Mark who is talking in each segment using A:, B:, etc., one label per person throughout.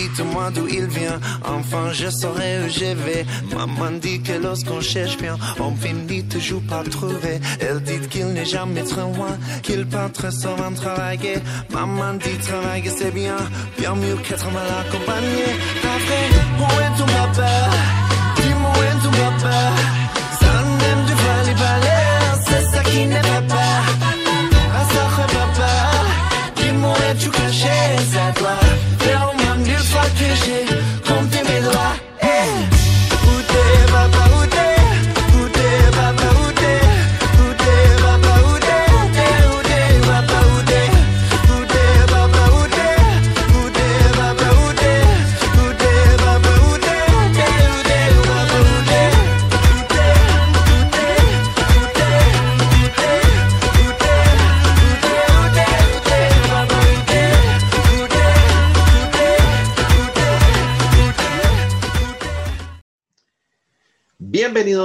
A: dites-moi d'où il vient. Enfin, je saurai où je vais. Maman dit que lorsqu'on cherche bien, on finit toujours par trouver. Elle dit qu'il n'est jamais très loin, qu'il part très souvent travailler. Maman dit travailler c'est bien, bien mieux qu'être mal accompagné. Après, où est ton papa?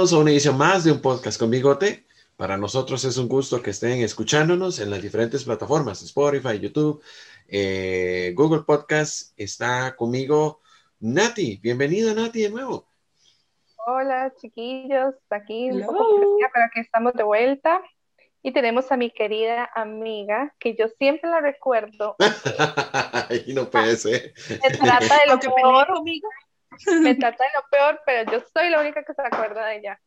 B: Bienvenidos a una edición más de un podcast con Bigote. Para nosotros es un gusto que estén escuchándonos en las diferentes plataformas, Spotify, YouTube, eh, Google Podcast. Está conmigo Nati. Bienvenida Nati de nuevo.
C: Hola chiquillos, aquí un poco perdida, pero aquí estamos de vuelta. Y tenemos a mi querida amiga, que yo siempre la recuerdo.
B: y no puede ser.
C: Me trata de lo peor,
D: conmigo.
C: me trata de lo peor, pero yo soy la única que se acuerda de ella.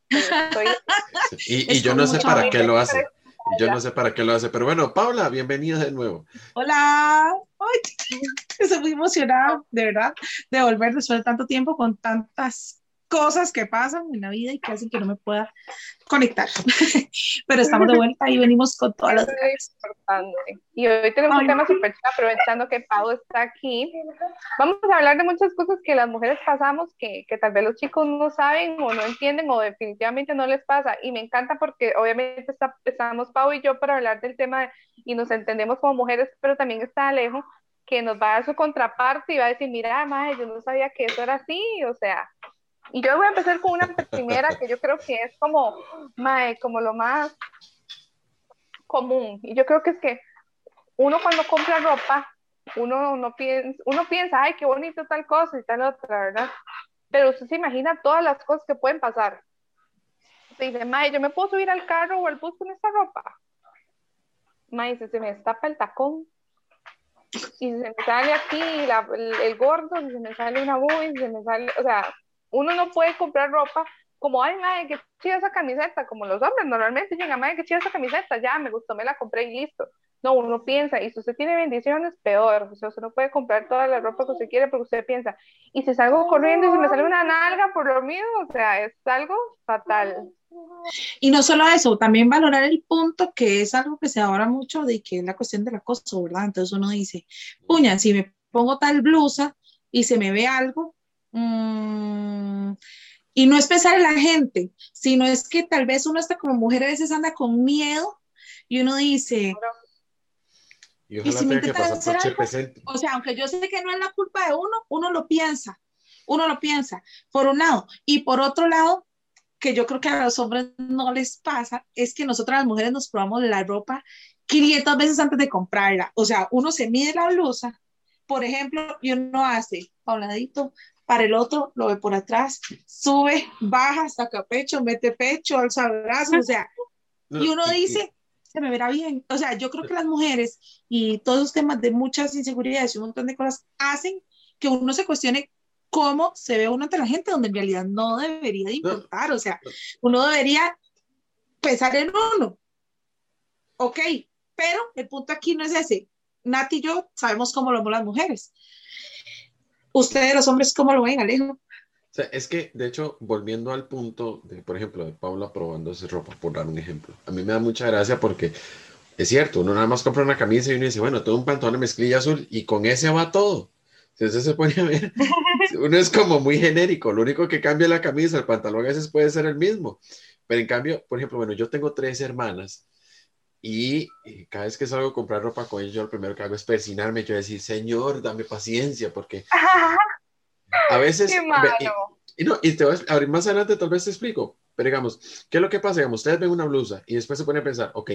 B: Y, y yo no sé para qué lo hace. Y Yo no sé para qué lo hace. Pero bueno, Paula, bienvenida de nuevo.
D: Hola. Ay, estoy muy emocionada, de verdad, de volver después de tanto tiempo con tantas cosas que pasan en la vida y que hacen que no me pueda conectar. Pero estamos de vuelta y venimos con todas las
C: es importante. Y hoy tenemos un
D: Ay.
C: tema súper chido, aprovechando que Pau está aquí. Vamos a hablar de muchas cosas que las mujeres pasamos que, que tal vez los chicos no saben o no entienden o definitivamente no les pasa. Y me encanta porque obviamente está- estamos Pau y yo para hablar del tema y nos entendemos como mujeres, pero también está Alejo que nos va a dar su contraparte y va a decir, mira, madre, yo no sabía que eso era así, o sea, yo voy a empezar con una primera que yo creo que es como, mae, como lo más común. Y yo creo que es que uno cuando compra ropa, uno no piensa, uno piensa, ay, qué bonito tal cosa y tal otra, ¿verdad? Pero usted se imagina todas las cosas que pueden pasar. Usted dice, mae, yo me puedo subir al carro o al bus con esta ropa. Mae, se, se me destapa el tacón. Y se me sale aquí el, gordo, y se me sale una y se me sale, o sea, uno no puede comprar ropa como, ay, madre, qué chida esa camiseta, como los hombres normalmente llegan, madre, qué chida esa camiseta, ya, me gustó, me la compré y listo. No, uno piensa, y si usted tiene bendiciones, peor, o sea, usted no puede comprar toda la ropa que usted quiere porque usted piensa, y si salgo corriendo y se me sale una nalga por lo mismo, o sea, es algo fatal.
D: Y no solo eso, también valorar el punto que es algo que se habla mucho de que es la cuestión del acoso, ¿verdad? Entonces uno dice, puña, si me pongo tal blusa y se me ve algo, mm, y no es pensar en la gente, sino es que tal vez uno está como mujer a veces anda con miedo y uno dice,
B: Y
D: ¿Y si me intentan hacer algo? O sea, aunque yo sé que no es la culpa de uno, uno lo piensa, uno lo piensa, por un lado. Y por otro lado, que yo creo que a los hombres no les pasa, es que nosotras las mujeres nos probamos la ropa 500 veces antes de comprarla. O sea, uno se mide la blusa, por ejemplo, y uno hace a un ladito, para el otro, lo ve por atrás, sube, baja, saca pecho, mete pecho, alza brazos, o sea, y uno dice, se me verá bien. O sea, yo creo que las mujeres y todos los temas de muchas inseguridades y un montón de cosas hacen que uno se cuestione cómo se ve uno ante la gente, donde en realidad no debería de importar. O sea, uno debería pensar en uno. Ok, pero el punto aquí no es ese. Nati y yo sabemos cómo lo vemos las mujeres. Ustedes, los hombres, ¿cómo lo ven, Alejo?
B: O sea, es que, de hecho, volviendo al punto de, por ejemplo, de Paula probando esa ropa, por dar un ejemplo, a mí me da mucha gracia porque es cierto, uno nada más compra una camisa y uno dice, bueno, tengo un pantalón de mezclilla azul y con ese va todo. Entonces se pone a ver, uno es como muy genérico, lo único que cambia la camisa, el pantalón a veces puede ser el mismo, pero en cambio, por ejemplo, bueno, yo tengo tres hermanas y, y cada vez que salgo a comprar ropa con ellos, yo lo primero que hago es persinarme, yo decir, Señor, dame paciencia, porque a veces...
C: Qué malo.
B: y, y no, y te voy a abrir más adelante, tal vez te explico, pero digamos, ¿qué es lo que pasa? Digamos, ustedes ven una blusa y después se ponen a pensar, ok,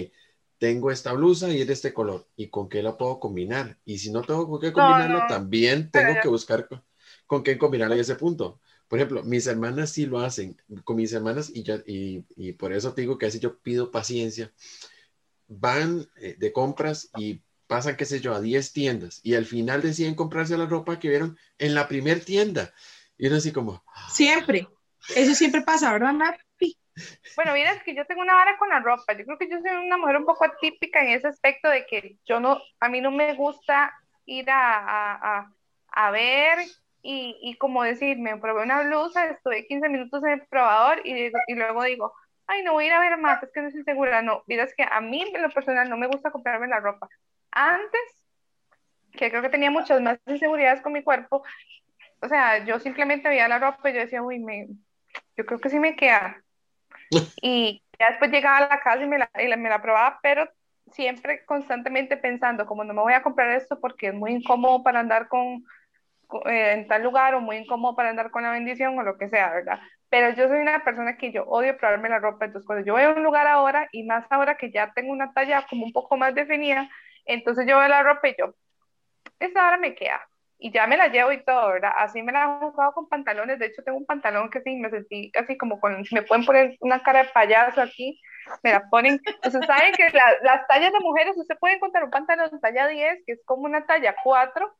B: tengo esta blusa y es de este color, ¿y con qué la puedo combinar? Y si no tengo con qué combinarlo,
C: no.
B: también
C: Pero
B: tengo
C: ya-
B: que buscar con, con qué combinarlo en ese punto. Por ejemplo, mis hermanas sí lo hacen con mis hermanas y, ya, y, y por eso te digo que así yo pido paciencia. Van eh, de compras y pasan, qué sé yo, a 10 tiendas y al final deciden comprarse la ropa que vieron en la primer tienda. Y uno así como,
D: Siempre. Eso siempre pasa, ¿verdad, Napi?
C: Bueno, mira, es que yo tengo una vara con la ropa. Yo creo que yo soy una mujer un poco atípica en ese aspecto de que yo no, a mí no me gusta ir a, a, a, a ver y, y como decir, me probé una blusa, estuve 15 minutos en el probador y, y luego digo, ay, no voy a ir a ver más, es que no estoy segura. No, mira, es que a mí en lo personal no me gusta comprarme la ropa. Antes, que creo que tenía muchas más inseguridades con mi cuerpo, o sea, yo simplemente veía la ropa y yo decía, uy, me, yo creo que sí me queda. Y ya después llegaba a la casa y me la, y la- me la probaba, pero siempre constantemente pensando, como no me voy a comprar esto porque es muy incómodo para andar con, con- eh, en tal lugar o muy incómodo para andar con la bendición o lo que sea, ¿verdad? Pero yo soy una persona que yo odio probarme la ropa, entonces cuando yo voy a un lugar ahora y más ahora que ya tengo una talla como un poco más definida, entonces yo veo la ropa y yo, esta hora me queda. Y ya me la llevo y todo, ¿verdad? Así me la he jugado con pantalones. De hecho, tengo un pantalón que sí, me sentí así como con, me pueden poner una cara de payaso aquí, me la ponen. Ustedes saben que la- las tallas de mujeres, usted puede encontrar un pantalón talla 10, que es como una talla 4,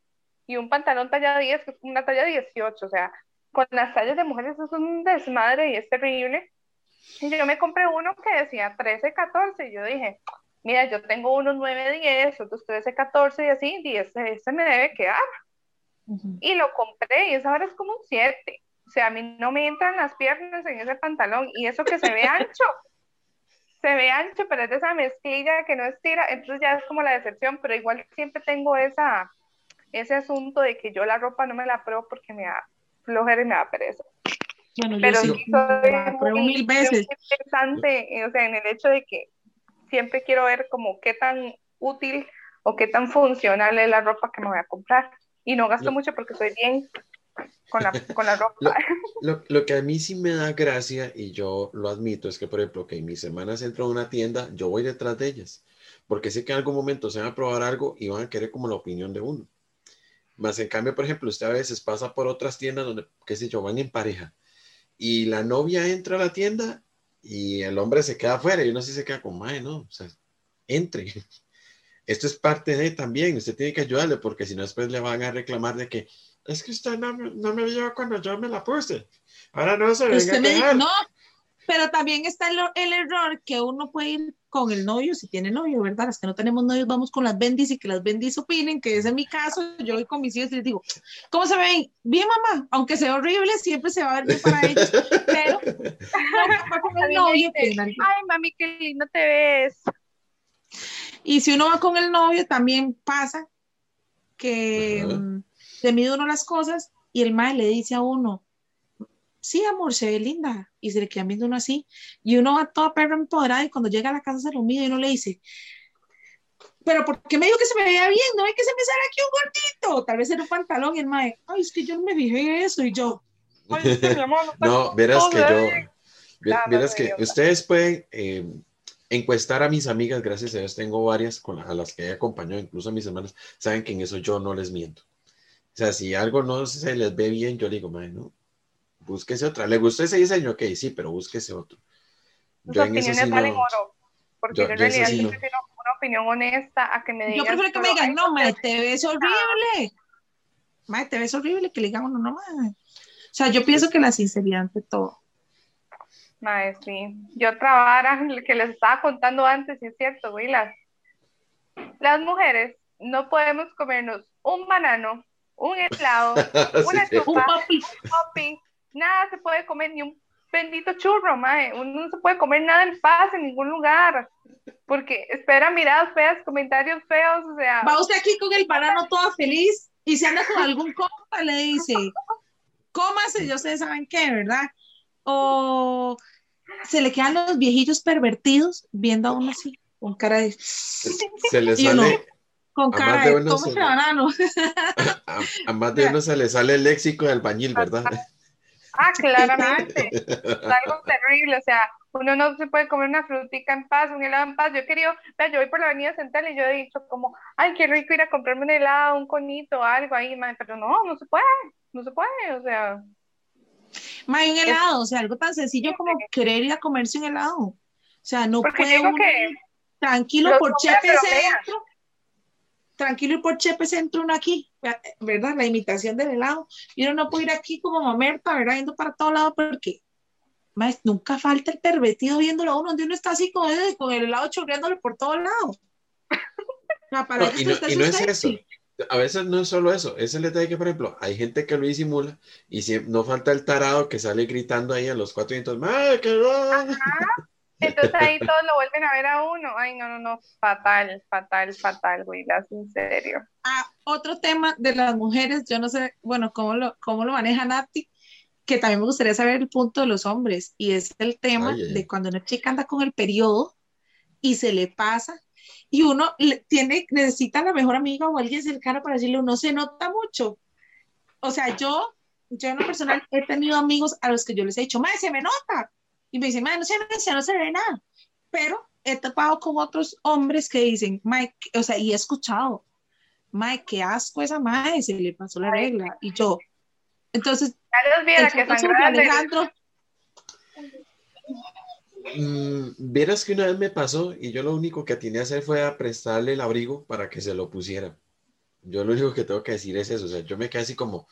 C: y un pantalón talla 10, que es una talla 18. O sea, con las tallas de mujeres eso es un desmadre y es terrible. Y yo me compré uno que decía 13, 14, y yo dije, mira, yo tengo unos 9, 10, otros 13, 14 y así, 10, ese me debe quedar y lo compré y esa ahora es como un 7. O sea, a mí no me entran las piernas en ese pantalón y eso que se ve ancho. Se ve ancho, pero es de esa mezclilla que no estira, entonces ya es como la decepción, pero igual siempre tengo esa, ese asunto de que yo la ropa no me la pruebo porque me da flojera y me da pereza.
D: Bueno, yo
C: Pero
D: sí,
C: sí soy muy,
D: mil veces.
C: eh, o sea, en el hecho de que siempre quiero ver como qué tan útil o qué tan funcional es la ropa que me voy a comprar. Y no gasto
B: Lo-
C: mucho porque estoy bien con la, con la ropa.
B: Lo, lo, lo que a mí sí me da gracia, y yo lo admito, es que, por ejemplo, que mis hermanas entran a una tienda, yo voy detrás de ellas, porque sé que en algún momento se van a probar algo y van a querer como la opinión de uno. Más en cambio, por ejemplo, usted a veces pasa por otras tiendas donde, qué sé yo, van en pareja, y la novia entra a la tienda y el hombre se queda afuera, y uno sí se queda como, mae, no, o sea, entre. Esto es parte de también, usted tiene que ayudarle, porque si no después le van a reclamar de que, es que usted no, me- no me vio cuando yo me la puse. Ahora no se venga
D: Usted
B: a
D: me dijo, no, pero también está el, el error que uno puede ir con el novio, si tiene novio, ¿verdad? Las que no tenemos novios, vamos con las bendis y que las bendis opinen, que es en mi caso, yo voy con mis hijos y les digo, ¿cómo se ven? Bien, mamá, aunque sea horrible, siempre se va a ver bien para ellos, pero va con
C: A
D: el novio,
C: dice, Ay, mami, qué lindo te ves.
D: Y si uno va con el novio, también pasa que mm, le mide uno las cosas y el mae le dice a uno, sí, amor, se ve linda. Y se le queda viendo uno así. Y uno va toda perra empoderada y cuando llega a la casa se lo mide y uno le dice, pero ¿por qué me dijo que se me veía bien? ¿No ve que se me sale aquí un gordito? Tal vez era un pantalón y el mae, ay, es que yo no me fijé en eso. Y yo,
C: Ay, es que mi amor, no,
B: No, verás que yo,
C: No, no
B: verás que ustedes pueden eh, encuestar a mis amigas, gracias a Dios tengo varias con la- a las que he acompañado, incluso a mis hermanas, saben que en eso yo no les miento. O sea, si algo no se les ve bien, yo le digo, "Mae, no, búsquese otra. ¿Le gustó ese diseño? Ok, sí, pero búsquese otro.
C: Tus
B: Yo en eso
C: opiniones
B: sí
C: valen
B: no.
C: oro. Porque
B: Yo-
C: yo en
B: yo
C: realidad
B: sí no.
C: prefiero una opinión honesta a que me
D: yo
C: digan.
D: prefiero que me digan,
C: "Ay,
D: no, mae, te ves horrible. Mae, te ves horrible, que le digan, no, no, mae. O sea, yo pienso que la sinceridad ante todo.
C: Mae, sí. Yo otra vara que les estaba contando antes, y es cierto, güey, las, las mujeres no podemos comernos un banano, un helado, una
B: Sí.
D: Un
C: un poppy, nada se puede comer, ni un bendito churro, mae. Uno no se puede comer nada en paz en ningún lugar. Porque espera miradas feas, comentarios feos, o sea,
D: va usted aquí con el banano toda feliz y se anda con algún compa, le dice, cómase, ya ustedes saben qué, ¿verdad? O se le quedan los viejillos pervertidos viendo a uno así, con cara de,
B: Se le
D: uno,
B: sale,
D: con cara
B: de
D: de, cómase
B: se-
D: banano.
B: a, a más de uno se le sale el léxico del bañil, ¿verdad?
C: Ah, claramente, es algo terrible, o sea, uno no se puede comer una frutica en paz, un helado en paz. Yo he querido, vea, yo voy por la avenida central y yo he dicho como, ay, qué rico ir a comprarme un helado, un conito, algo ahí, mae, pero no, no se puede, no se puede, o sea.
D: Mae, un helado, o sea, algo tan sencillo como querer ir a comerse un helado. O sea, no puede uno
C: que
D: tranquilo por
C: bromean.
D: Centro. Tranquilo y por Chepe Centro uno aquí, ¿verdad? La imitación del helado. Y uno no puede ir aquí como mamerta, ¿verdad? Yendo para todo lado porque nunca falta el pervertido viéndolo a uno, donde uno está así con el, con el helado chorreándole por todos lados. Para
B: No, y no,
D: está
B: y no es eso. A veces no es solo eso, es el detalle que, por ejemplo, hay gente que lo disimula y si, no falta el tarado que sale gritando ahí a los cuatro vientos.
C: Entonces ahí todos lo vuelven a ver a uno. Ay, no, no, no, fatal, fatal, fatal, güey, en serio.
D: Ah, otro tema de las mujeres, yo no sé, bueno, cómo lo, cómo lo maneja Nati, que también me gustaría saber el punto de los hombres, y es el tema
B: Ay,
D: de cuando una chica anda con el periodo y se le pasa, y uno tiene, necesita a la mejor amiga o alguien cercano para decirle, no se nota mucho. O sea, yo, yo en lo personal he tenido amigos a los que yo les he dicho, madre, se me nota. Y me dicen, madre, no se me no se ve nada. Pero he topado con otros hombres que dicen, Mike, o sea, y he escuchado, Mae, qué asco esa mae, se le pasó la regla. Y yo, entonces,
C: Ya que
D: Alejandro,
B: Mm, vieras que una vez me pasó y yo lo único que atiné a hacer fue a prestarle el abrigo para que se lo pusiera. Yo lo único que tengo que decir es eso, o sea, yo me quedé así como,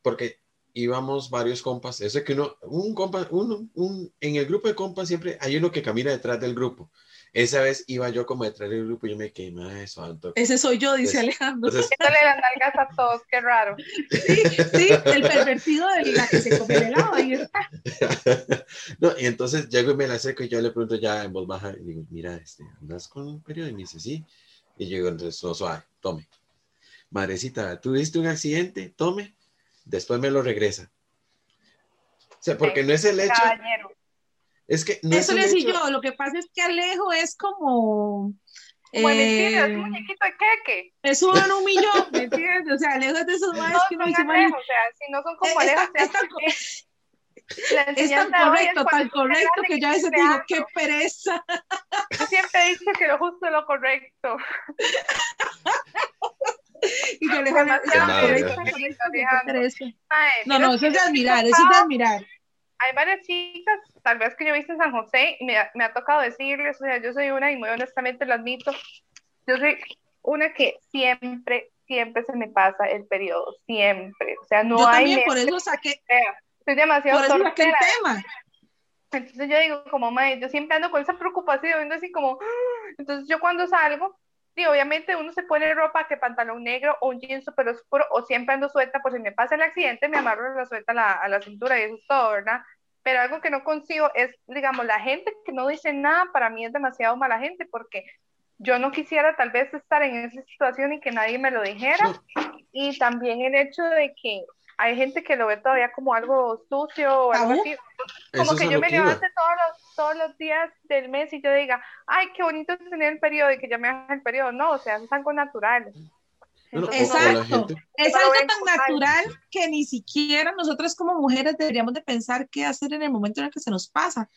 B: porque íbamos varios compas, eso es que uno, un compa, uno, un, en el grupo de compas siempre hay uno que camina detrás del grupo. Esa vez iba yo como detrás del grupo y yo me quedé, madre santo.
D: ese soy yo, dice
B: Pues,
D: Alejandro.
B: Entonces,
C: las nalgas a todos, qué raro.
D: Sí, sí, el pervertido de la que se come el helado, ahí está.
B: no, y entonces llego y me la acerco y yo le pregunto ya en voz baja, y digo, mira, este, ¿andas con un periodo? Y me dice, sí. Y yo digo, entonces, no, suave, tome. Madrecita, ¿tuviste un accidente? Tome. Después me lo regresa. O sea, porque no es el hecho,
C: Caballero.
B: es que no
D: Eso
B: es
D: le
B: el
D: decía
B: hecho,
D: yo, lo que pasa es que Alejo es como...
C: Como el estilo, es
D: eh,
C: un muñequito de queque.
D: es un millón, ¿me entiendes? O sea, Alejo es de esos maes
C: No
D: que uno
C: son
D: dice, "Mae,
C: alejos, o sea, si no son como
D: es, tan- es tan- es correcto, tan correcto que yo a veces digo, qué pereza.
C: Yo siempre he dicho que lo justo es lo correcto.
D: Y yo
B: madre.
D: pereza.
C: Mae,
D: No, no, eso es de admirar, eso es de admirar.
C: Hay varias chicas, tal vez que yo he visto en San José, y me, ha- me ha tocado decirles, o sea, yo soy una, y muy honestamente lo admito, yo soy una que siempre, siempre se me pasa el periodo, siempre. O sea, no
D: Yo
C: hay
D: también, por
C: mes
D: eso saqué.
C: Soy demasiado
D: por eso saqué el tema.
C: Entonces yo digo, como, mae, yo siempre ando con esa preocupación, viendo así como, "Ah". entonces yo cuando salgo, sí, obviamente uno se pone ropa, que pantalón negro o un jean súper oscuro, o siempre ando suelta, por si me pasa el accidente, me amarro la suelta a la, a la cintura y eso es todo, ¿verdad? Pero algo que no consigo es, digamos, la gente que no dice nada, para mí es demasiado mala gente, porque yo no quisiera tal vez estar en esa situación y que nadie me lo dijera, y también el hecho de que hay gente que lo ve todavía como algo sucio o algo
D: Tabú.
C: así, como
B: eso
C: que yo me
B: que
C: levante todos los, todos los días del mes y yo diga, ay, qué bonito tener el periodo y que ya me haga el periodo. No, o sea, es algo natural. Entonces,
B: la
D: Exacto. Es algo tan natural que ni siquiera nosotras como mujeres deberíamos de pensar qué hacer en el momento en el que se nos pasa.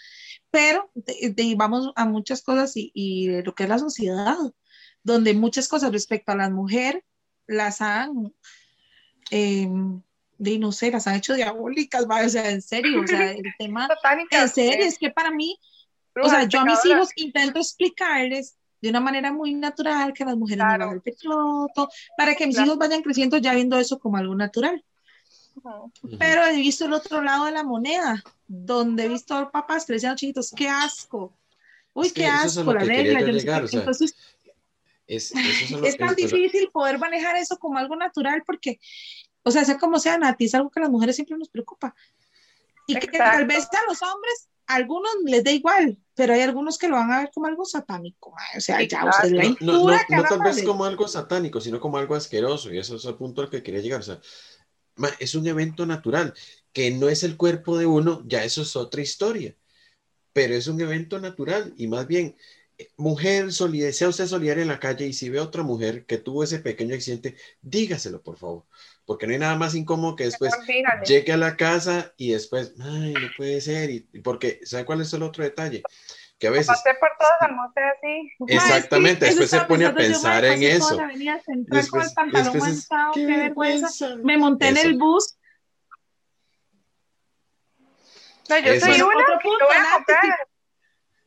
D: Pero de- de- vamos a muchas cosas y, y de lo que es la sociedad, donde muchas cosas respecto a las mujeres las han, eh, de, no sé, las han hecho diabólicas, ¿va? o sea, en serio, o sea, el tema,
C: satánica,
D: en serio, es que para mí o sea, yo a mis hijos intento explicarles de una manera muy natural que las mujeres
C: Claro.
D: no van al periodo, para que mis
C: Claro.
D: hijos vayan creciendo ya viendo eso como algo natural.
C: Ujú.
B: Ujú.
D: Pero he visto el otro lado de la moneda, donde he visto papás que le decían a los chiquitos, qué asco. Uy,
B: Es que
D: qué
B: a
D: asco, la regla.
B: yo llegar, o sea,
D: Entonces,
B: Es, eso es a
D: es tan difícil poder manejar eso como algo natural porque, o sea, sea como sea, Nati, es algo que a las mujeres siempre nos preocupa. Y que
C: Exacto.
D: tal vez a los hombres, a algunos les da igual, pero hay algunos que lo van a ver como algo satánico. mae. O sea, ya usted la
B: No, no, no,
D: que
B: no tal vez como algo satánico, sino como algo asqueroso, y eso es el punto al que quería llegar. O sea, es un evento natural, que no es el cuerpo de uno, ya eso es otra historia, pero es un evento natural, y más bien, mujer, solide- sea usted solidaria en la calle y si ve otra mujer que tuvo ese pequeño accidente, dígaselo, por favor, porque no hay nada más incómodo que después llegue a la casa y después, ay, no puede ser, y, y porque, ¿sabe cuál es el otro detalle? Que a veces,
C: Pasé por todos almorcé así.
B: exactamente,
D: Ma, es que
B: después se pone a
D: yo,
B: pensar en eso.
D: avenida
B: Después,
D: con el pantalón
B: después es,
D: manchado,
B: qué
D: qué vergüenza.
B: vergüenza.
D: Me monté en el bus.
C: No, yo
B: Eso
C: soy una
D: Otro
C: que
D: punto,
C: voy a comprar.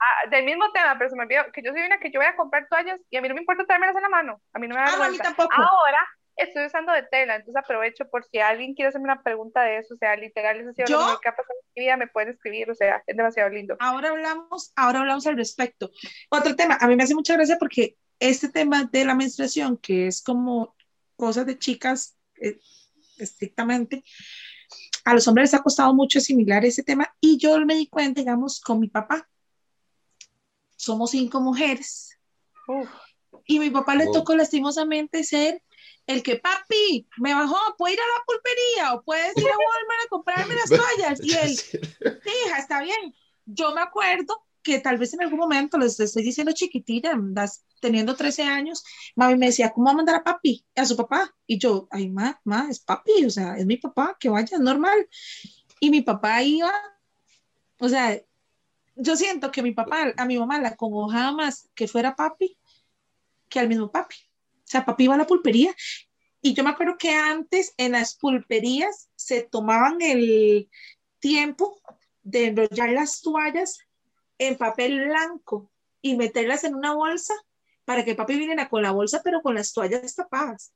C: Ah, del mismo tema, pero se me olvidó que yo soy una que yo voy a comprar toallas y a mí no me importa traérmelas en la mano. A mí no me da
D: Ah, no, a mí
C: vergüenza.
D: tampoco.
C: Ahora estoy usando de tela, entonces aprovecho por si alguien quiere hacerme una pregunta de eso, o sea, literal, eso ha sido
D: ¿Yo?
C: lo mejor que ha pasado en mi vida, me pueden escribir, o sea, es demasiado lindo.
D: Ahora hablamos, ahora hablamos al respecto. Otro tema, a mí me hace mucha gracia porque este tema de la menstruación, que es como cosas de chicas eh, estrictamente, a los hombres les ha costado mucho asimilar ese tema y yo me di cuenta, digamos, con mi papá. Somos cinco mujeres
C: Uf,
D: y mi papá le tocó lastimosamente ser el que, papi, me bajó, ¿puedo ir a la pulpería o puedes ir a Walmart a comprarme las toallas? Y él, Sí, hija, está bien. Yo me acuerdo que tal vez en algún momento, les estoy diciendo chiquitilla, das- teniendo 13 años, mami me decía, ¿cómo va a mandar a papi? A su papá. Y yo, ay, ma, ma, es papi, o sea, es mi papá, que vaya, es normal. Y mi papá iba, o sea, yo siento que mi papá, a mi mamá la acongojaba más que fuera papi que al mismo papi. O sea, papi iba a la pulpería. Y yo me acuerdo que antes en las pulperías se tomaban el tiempo de enrollar las toallas en papel blanco y meterlas en una bolsa para que papi viniera con la bolsa, pero con las toallas tapadas.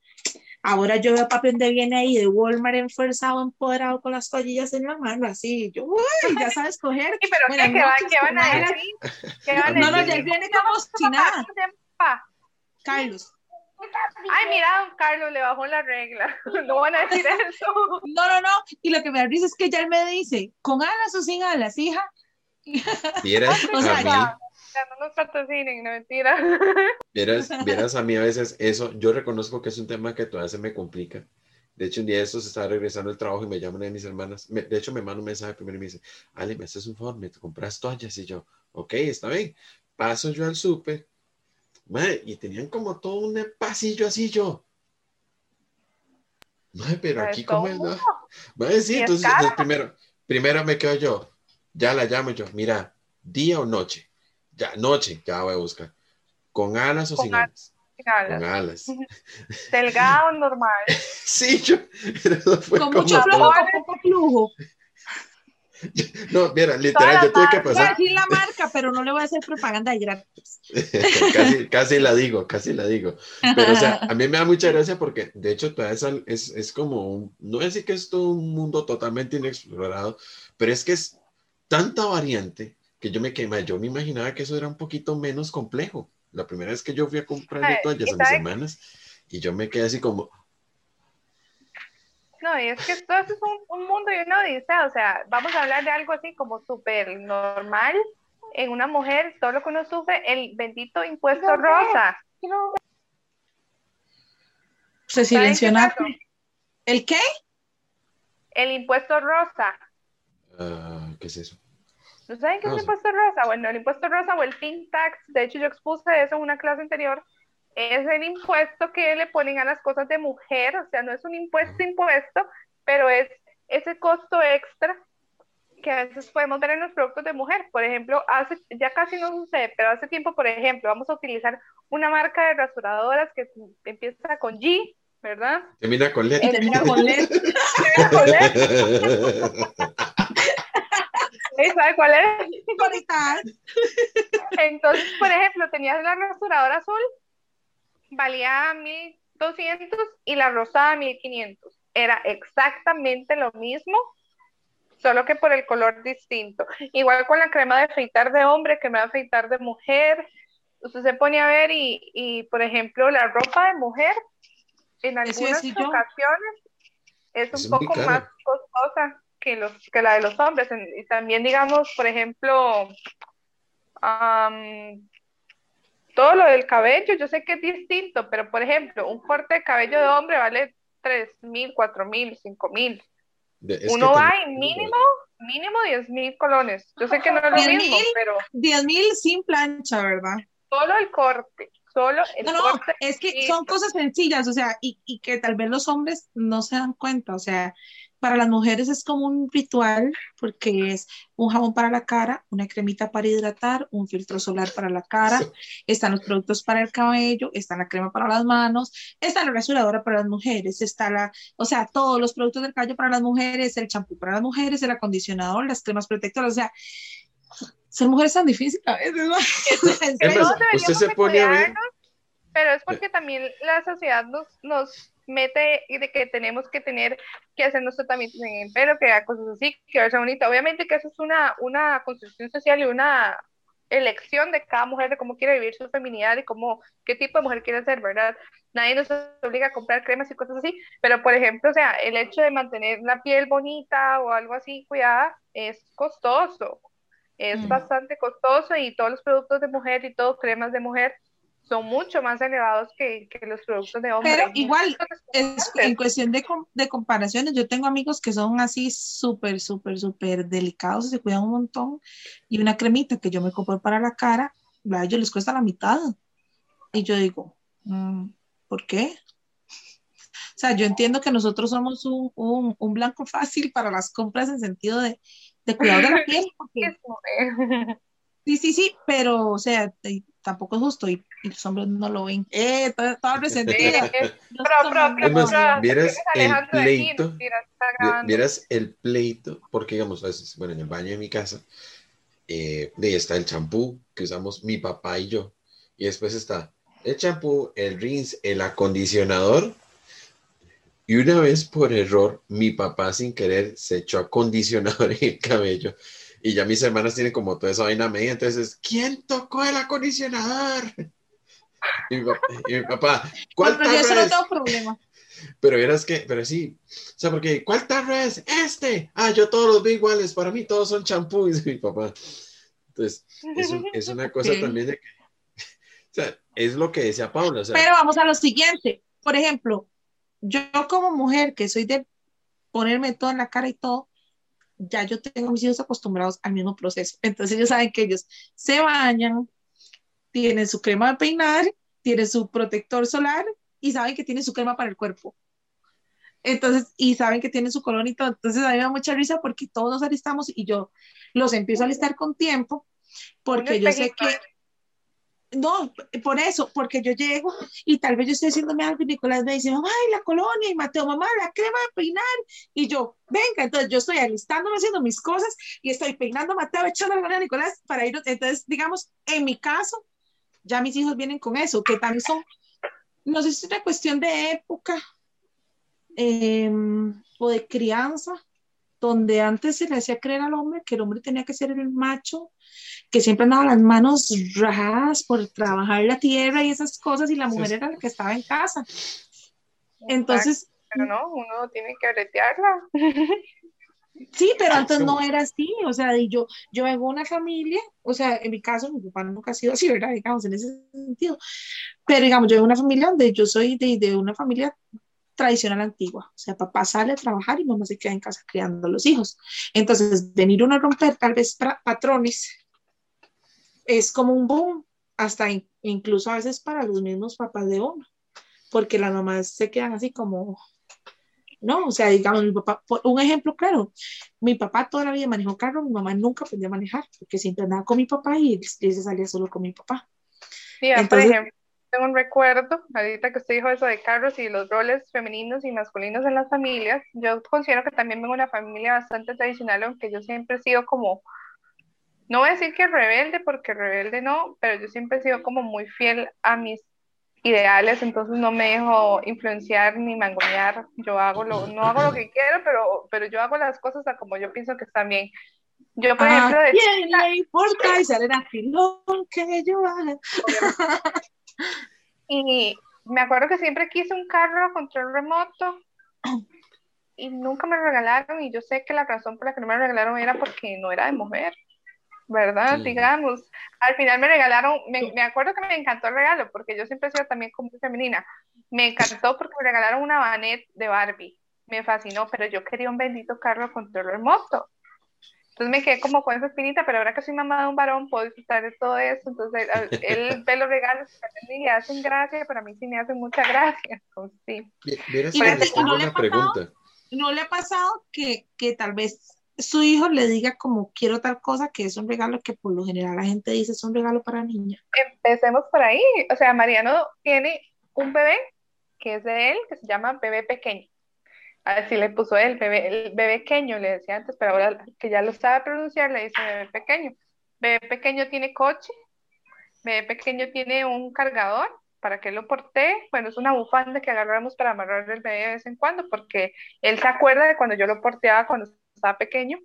D: Ahora yo veo a papi donde viene ahí de Walmart enfuerzado, empoderado con las toallillas en la mano, así. Yo, uy, ya sabes coger.
C: Sí, pero ¿qué, van,
D: noches,
C: ¿qué van a decir? ¿Qué van a
D: No, no,
C: decir?
D: ya él viene como si nada. Carlos.
C: Ay, mira, don Carlos le bajó la regla. No van a decir eso.
D: No, no, no. Y lo que me da risa es que ya él me dice, ¿con alas o sin alas, hija?
B: Vieras
D: O sea,
B: a mí,
C: Ya, ya no nos patrocinen, no mentira.
B: vieras, vieras a mí a veces eso, yo reconozco que es un tema que todavía se me complica. De hecho, un día de estos estaba regresando del trabajo y me llama una de mis hermanas. me- de hecho, me manda un mensaje primero y me dice, Ale, me haces un favor, me compras toallas. Y yo, ok, está bien. Paso yo al súper. Mae, y tenían como todo un pasillo así yo. Mae, pero
C: Pues,
B: aquí
C: un
B: es, no? Mae, sí, entonces, primero, primero me quedo yo. Ya la llamo yo. Mira, día o noche. Ya, noche, ya voy a buscar. ¿Con alas o
C: Con
B: sin
C: alas.
B: alas? Con alas.
C: Delgado, normal.
B: Sí, yo.
D: Con
B: como
D: mucho flujo, con poco flujo.
B: No, mira, literal, yo tuve que
C: Todas
D: Voy a
B: pasar.
D: decir la marca, pero no le voy a hacer propaganda de gratis.
B: casi, casi la digo, casi la digo. Pero, o sea, a mí me da mucha gracia porque, de hecho, todavía es, al- es, es como, un, no es decir que es todo un mundo totalmente inexplorado, pero es que es tanta variante que yo me quema. Yo me imaginaba que eso era un poquito menos complejo. La primera vez que yo fui a comprar toallas
C: ¿y
B: a mis hermanas y yo me quedé así como,
C: No, y es que esto es un, un mundo y una odisea, o sea, vamos a hablar de algo así como súper normal en una mujer, todo lo que uno sufre, el bendito impuesto rosa.
D: Se
C: ¿Saben qué
D: silenció
C: eso?
D: ¿El qué?
C: El impuesto rosa.
B: ah, ¿qué es eso?
C: ¿No saben qué es el impuesto rosa? Bueno, el impuesto rosa o el pink tax, de hecho yo expuse eso en una clase anterior, es el impuesto que le ponen a las cosas de mujer, o sea, no es un impuesto impuesto, pero es ese costo extra que a veces podemos ver en los productos de mujer. Por ejemplo, hace, ya casi no sucede, pero hace tiempo, por ejemplo, vamos a utilizar una marca de rasuradoras que empieza con G, ¿verdad?
B: Termina con letra.
D: termina con LED.
C: ¿Con él? ¿Sí? ¿Sabe cuál es? Entonces, por ejemplo, tenías la rasuradora azul, valía 1200 y la rosada 1500. Era exactamente lo mismo, solo que por el color distinto. Igual con la crema de afeitar de hombre, crema de afeitar de mujer. Usted se pone a ver y, y, por ejemplo, la ropa de mujer en algunas ocasiones es un
B: Es
C: poco más costosa que, los, que la de los hombres. Y también, digamos, por ejemplo, todo lo del cabello, yo sé que es distinto, pero por ejemplo, un corte de cabello de hombre vale tres mil, cuatro mil, cinco mil. Uno va y mínimo, mínimo diez mil colones. Yo sé que no es lo
D: 10,000.
C: mismo, pero
D: 10 mil sin plancha, ¿verdad?
C: solo el corte, solo el
D: No, no,
C: corte.
D: es que son cosas sencillas, o sea, y, y que tal vez los hombres no se dan cuenta, o sea, para las mujeres es como un ritual porque es un jabón para la cara, una cremita para hidratar, un filtro solar para la cara, están los productos para el cabello, está la crema para las manos, está la rasuradora para las mujeres, está la, o sea, todos los productos del cabello para las mujeres, el champú para las mujeres, el acondicionador, las cremas protectoras, o sea, ser mujer es tan difícil a veces, ¿no? En
C: Pero
B: Es
D: serio.
B: más,
C: todos deberíamos
B: usted se pone a ver-
C: Pero es porque también la sociedad nos, nos mete y de que tenemos que tener que hacernos tratamientos en el pelo, que haga cosas así, que verse bonita. Obviamente que eso es una, una construcción social y una elección de cada mujer de cómo quiere vivir su feminidad y cómo, qué tipo de mujer quiere ser, ¿verdad? Nadie nos obliga a comprar cremas y cosas así, pero por ejemplo, o sea, el hecho de mantener la piel bonita o algo así cuidada es costoso, es
D: Mm.
C: bastante costoso y todos los productos de mujer y todo cremas de mujer son mucho más elevados que, que los productos de hombre.
D: Pero igual, es en cuestión de, de comparaciones, yo tengo amigos que son así súper, súper, súper delicados se cuidan un montón. Y una cremita que yo me compro para la cara, a ellos les cuesta la mitad. Y yo digo, mm, ¿por qué? O sea, yo entiendo que nosotros somos un, un- un blanco fácil para las compras en sentido de, de cuidado de la piel. porque- sí, sí, sí, pero, o sea, tampoco es justo y, y los hombres no lo ven. Eh, toda resentida.
B: Vieras el pleito. Vieras el pleito, porque digamos, a veces, bueno, en el baño de mi casa, eh, de ahí está el champú que usamos mi papá y yo, y después está el champú, el rinse, el acondicionador, y una vez por error, mi papá sin querer se echó acondicionador en el cabello, y ya mis hermanas tienen como toda esa vaina media, entonces, ¿quién tocó el acondicionador? Y mi papá, y mi papá, ¿cuál
D: Bueno, yo eso
B: tarro
D: no tengo problema.
B: Pero verás que, pero sí, o sea, porque ¿cuál tarro es? Este. Ah, yo todos los veo iguales, para mí todos son champú, dice mi papá. Entonces, es, un- es una cosa también de que, o sea, es lo que decía Paula, o sea,
D: Pero vamos a lo siguiente. Por ejemplo, yo como mujer que soy de ponerme todo en la cara y todo, ya yo tengo a mis hijos acostumbrados al mismo proceso. Entonces ellos saben que ellos se bañan, tienen su crema de peinar, tienen su protector solar y saben que tienen su crema para el cuerpo. Entonces, y saben que tienen su color y todo. Entonces a mí me da mucha risa porque todos nos alistamos y yo los empiezo a alistar con tiempo porque yo sé que no, por eso, porque yo llego y tal vez yo estoy haciéndome algo y Nicolás me dice, mamá, y la colonia, y Mateo, mamá, la crema de peinar, y yo, venga, entonces yo estoy alistándome haciendo mis cosas y estoy peinando a Mateo, echando la a Nicolás para ir, entonces, digamos, en mi caso, ya mis hijos vienen con eso, que también son, no sé si es una cuestión de época eh, o de crianza, donde antes se le hacía creer al hombre que el hombre tenía que ser el macho, que siempre andaba las manos rajadas por trabajar la tierra y esas cosas, y la mujer
B: Sí.
D: era la que estaba en casa. Entonces,
C: Pero no, uno tiene que bretearla.
D: sí, pero antes no era así, o sea, y yo, yo vengo de una familia, o sea, en mi caso, mi papá nunca ha sido así, ¿verdad? Digamos, en ese sentido, pero digamos, yo vengo de una familia donde yo soy de, de una familia tradicional antigua, o sea, papá sale a trabajar y mamá se queda en casa criando a los hijos. Entonces, venir uno a romper tal vez patrones es como un boom, hasta in- incluso a veces para los mismos papás de uno, porque las mamás se quedan así como, no, o sea, digamos, mi papá, por un ejemplo claro, mi papá toda la vida manejó carro, mi mamá nunca aprendió a manejar, porque siempre andaba con mi papá y él, se salía solo con mi papá.
C: Mira,
D: Entonces-
C: por ejemplo, tengo un recuerdo, ahorita que usted dijo eso de carros y los roles femeninos y masculinos en las familias, yo considero que también vengo de una familia bastante tradicional, aunque yo siempre he sido como, no voy a decir que rebelde, porque rebelde no, pero yo siempre he sido como muy fiel a mis ideales, entonces no me dejo influenciar ni mangonear, yo hago lo, no hago lo que quiero, pero, pero yo hago las cosas a como yo pienso que están bien. Yo, por ejemplo,
D: ¿A
C: de
D: quién le importa y salen a filón que yo haga?
C: Y me acuerdo que siempre quise un carro a control remoto y nunca me lo regalaron y yo sé que la razón por la que no me lo regalaron era porque no era de mujer, ¿verdad?
B: Sí.
C: Digamos, al final me regalaron, me, me acuerdo que me encantó el regalo porque yo siempre he sido también como femenina, me encantó porque me regalaron una Vanet de Barbie, me fascinó, pero yo quería un bendito carro control remoto. Entonces me quedé como con esa espinita, pero ahora que soy mamá de un varón, puedo disfrutar de todo eso. Entonces él ve los regalos que le hacen gracia, pero a mí sí me hacen mucha gracia. Entonces, sí.
D: Y no, le pasado, ¿No le ha pasado que, que tal vez su hijo le diga como quiero tal cosa, que es un regalo que por lo general la gente dice es un regalo para niña?
C: Empecemos por ahí. O sea, Mariano tiene un bebé que es de él, que se llama bebé pequeño. Así le puso él, bebé, el bebé pequeño, le decía antes, pero ahora que ya lo sabe pronunciar, le dice bebé pequeño. Bebé pequeño tiene coche, bebé pequeño tiene un cargador para que lo porte. Bueno, es una bufanda que agarramos para amarrar el bebé de vez en cuando, porque él se acuerda de cuando yo lo porteaba cuando estaba pequeño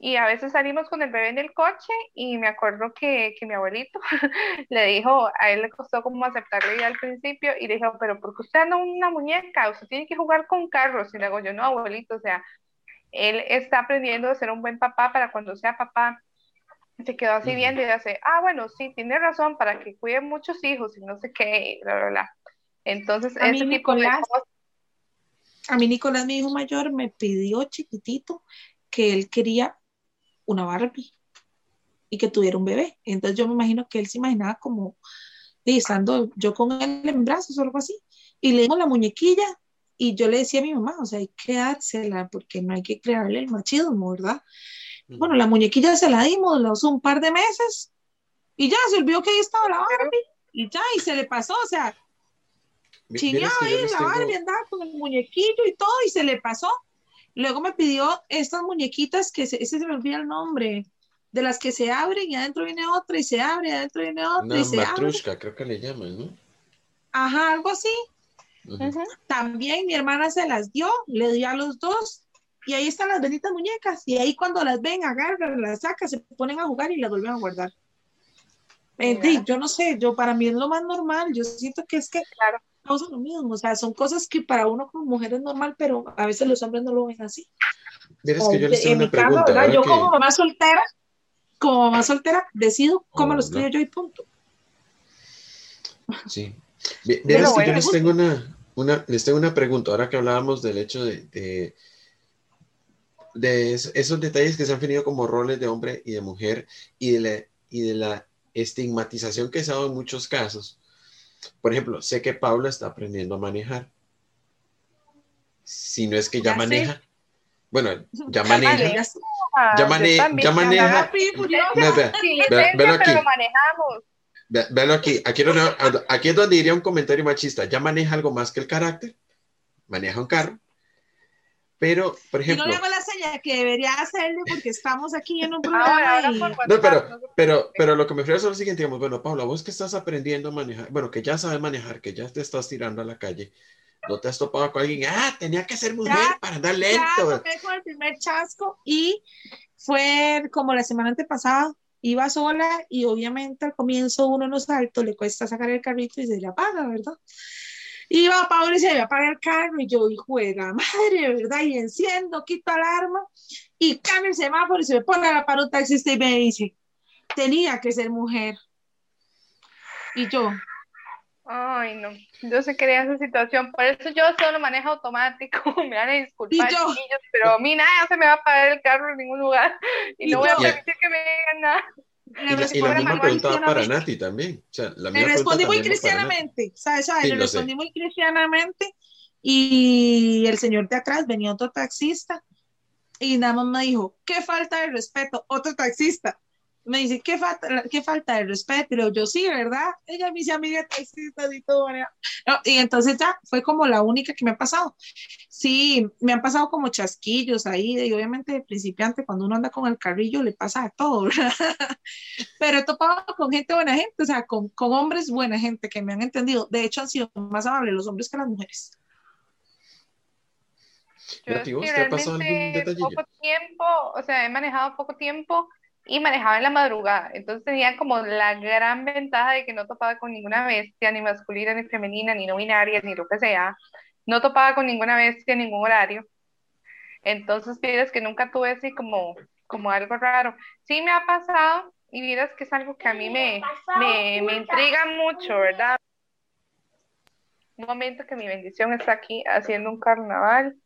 C: y a veces salimos con el bebé en el coche y me acuerdo que, que mi abuelito le dijo, a él le costó como aceptarle ya al principio y le dijo, pero ¿por qué usted anda una muñeca? Usted tiene que jugar con carros. Y le digo yo, no, abuelito, o sea, él está aprendiendo a ser un buen papá para cuando sea papá. Se quedó así viendo y dice, ah, bueno, sí, tiene razón, para que cuide muchos hijos y no sé qué, bla, bla, bla. Entonces,
D: a ese tipo Nicolás, A mí Nicolás, mi hijo mayor, me pidió chiquitito que él quería una Barbie y que tuviera un bebé. Entonces yo me imagino que él se imaginaba como estando yo con él en brazos o algo así. Y le dimos la muñequilla y yo le decía a mi mamá, o sea, hay que dársela porque no hay que crearle el machismo, ¿verdad? Bueno, la muñequilla se la dimos, la usó un par de meses y ya se olvidó que ahí estaba la Barbie y ya, y se le pasó, o sea, chineaba ahí la Barbie, andaba con el muñequillo y todo y se le pasó. Luego me pidió estas muñequitas que ese se me olvida el nombre, de las que se abren y adentro viene otra y se abre y adentro viene otra
B: Una
D: y se
B: matrushka, creo que le llaman, ¿no?
D: Ajá, algo así. También mi hermana se las dio, le dio a los dos y ahí están las benditas muñecas y ahí cuando las ven, agarran, las sacan, se ponen a jugar y las vuelven a guardar. yo no sé, yo para mí es lo más normal, yo siento que es que claro causa lo mismo, o sea, son cosas que para uno como mujer es normal, pero a veces los hombres no lo ven así.
B: Mira, es que yo les tengo una pregunta.
D: yo como mamá soltera, como mamá soltera, decido cómo los crío yo y punto.
B: Sí. Mira, es que yo les tengo una, una, les tengo una pregunta, ahora que hablábamos del hecho de, de, de esos detalles que se han venido como roles de hombre y de mujer y de la, y de la estigmatización que se ha dado en muchos casos por ejemplo, sé que Paula está aprendiendo a manejar. Si no es que ya, maneja. Bueno, ya maneja. Ya, maneja. Ya maneja. Velo aquí. Velo aquí. Aquí, aquí es donde diría un comentario machista. Ya maneja algo más que el carácter. Maneja un carro pero, por ejemplo.
D: Y no le hago la señal que debería hacerle porque estamos aquí en un programa.
B: No, pero, pero, pero lo que me refiero es lo siguiente: digamos, bueno, Paula, vos que estás aprendiendo a manejar, bueno, que ya sabes manejar, que ya te estás tirando a la calle, no te has topado con alguien, ah, tenía que ser mujer para andar lento.
D: Ya con el primer chasco y fue como la semana antepasada, iba sola y obviamente al comienzo uno no salto, le cuesta sacar el carrito y se le apaga, ¿verdad? Iba Pablo y se iba a apagar el carro y yo, hijo de la madre, ¿verdad? Y enciendo, quito alarma y cambia el semáforo y se me pone a la par un taxista y me dice, tenía que ser mujer. Y yo.
C: Ay, no, yo sé que esa situación, por eso yo solo manejo automático, me van a disculpar, pero a mí nada se me va a apagar el carro en ningún lugar y, no voy a permitir que me digan nada.
B: Y la, y la misma preguntaba para Nati también. O sea, la
D: le respondí muy cristianamente, ¿sabes? ¿sabes? le respondí muy cristianamente y el señor de atrás venía otro taxista y nada más me dijo, qué falta de respeto, otro taxista me dice, ¿qué falta, qué falta de respeto? Y yo, sí, ¿verdad? Ella me dice, amiga, y todo. y entonces ya fue como la única que me ha pasado. Sí, me han pasado como chasquillos ahí, y obviamente de principiante, cuando uno anda con el carrillo, le pasa de todo, ¿verdad? Pero he topado con gente buena gente, o sea, con, con hombres buena gente que me han entendido. De hecho, han sido más amables los hombres que las mujeres.
C: Yo, ¿te ha pasado algún detallillo? Poco tiempo, o sea, he manejado poco tiempo y manejaba en la madrugada. Entonces tenía como la gran ventaja de que no topaba con ninguna bestia, ni masculina, ni femenina, ni no binaria, ni lo que sea. No topaba con ninguna bestia en ningún horario. Entonces, pides que nunca tuve así como, como algo raro. Sí me ha pasado y miras que es algo que a mí me, me, me intriga mucho, ¿verdad? Un momento que mi bendición está aquí haciendo un carnaval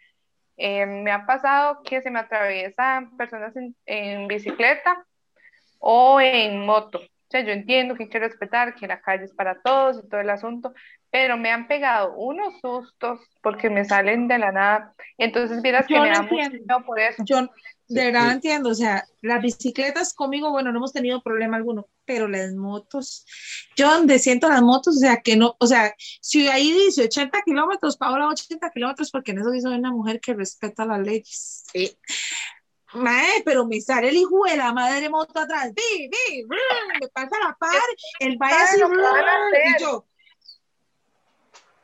C: Eh, me ha pasado que se me atraviesan personas en, en bicicleta o en moto. O sea, yo entiendo que hay que respetar que la calle es para todos y todo el asunto, pero me han pegado unos sustos porque me salen de la nada. Entonces, vieras que
D: Yo
C: me
D: no
C: da mucho miedo por eso.
D: Yo de verdad
B: sí.
D: entiendo, o sea, las bicicletas conmigo, bueno, no hemos tenido problema alguno, pero las motos, yo donde siento las motos, o sea, que no, o sea, si ahí dice 80 kilómetros, Paola 80 kilómetros, porque en eso soy una mujer que respeta las leyes. Sí. Mae, pero me sale el hijo de la madre moto atrás, vi, vi, brum, me pasa la par, el vaya
C: ¿Sabe
D: así, brum, y yo,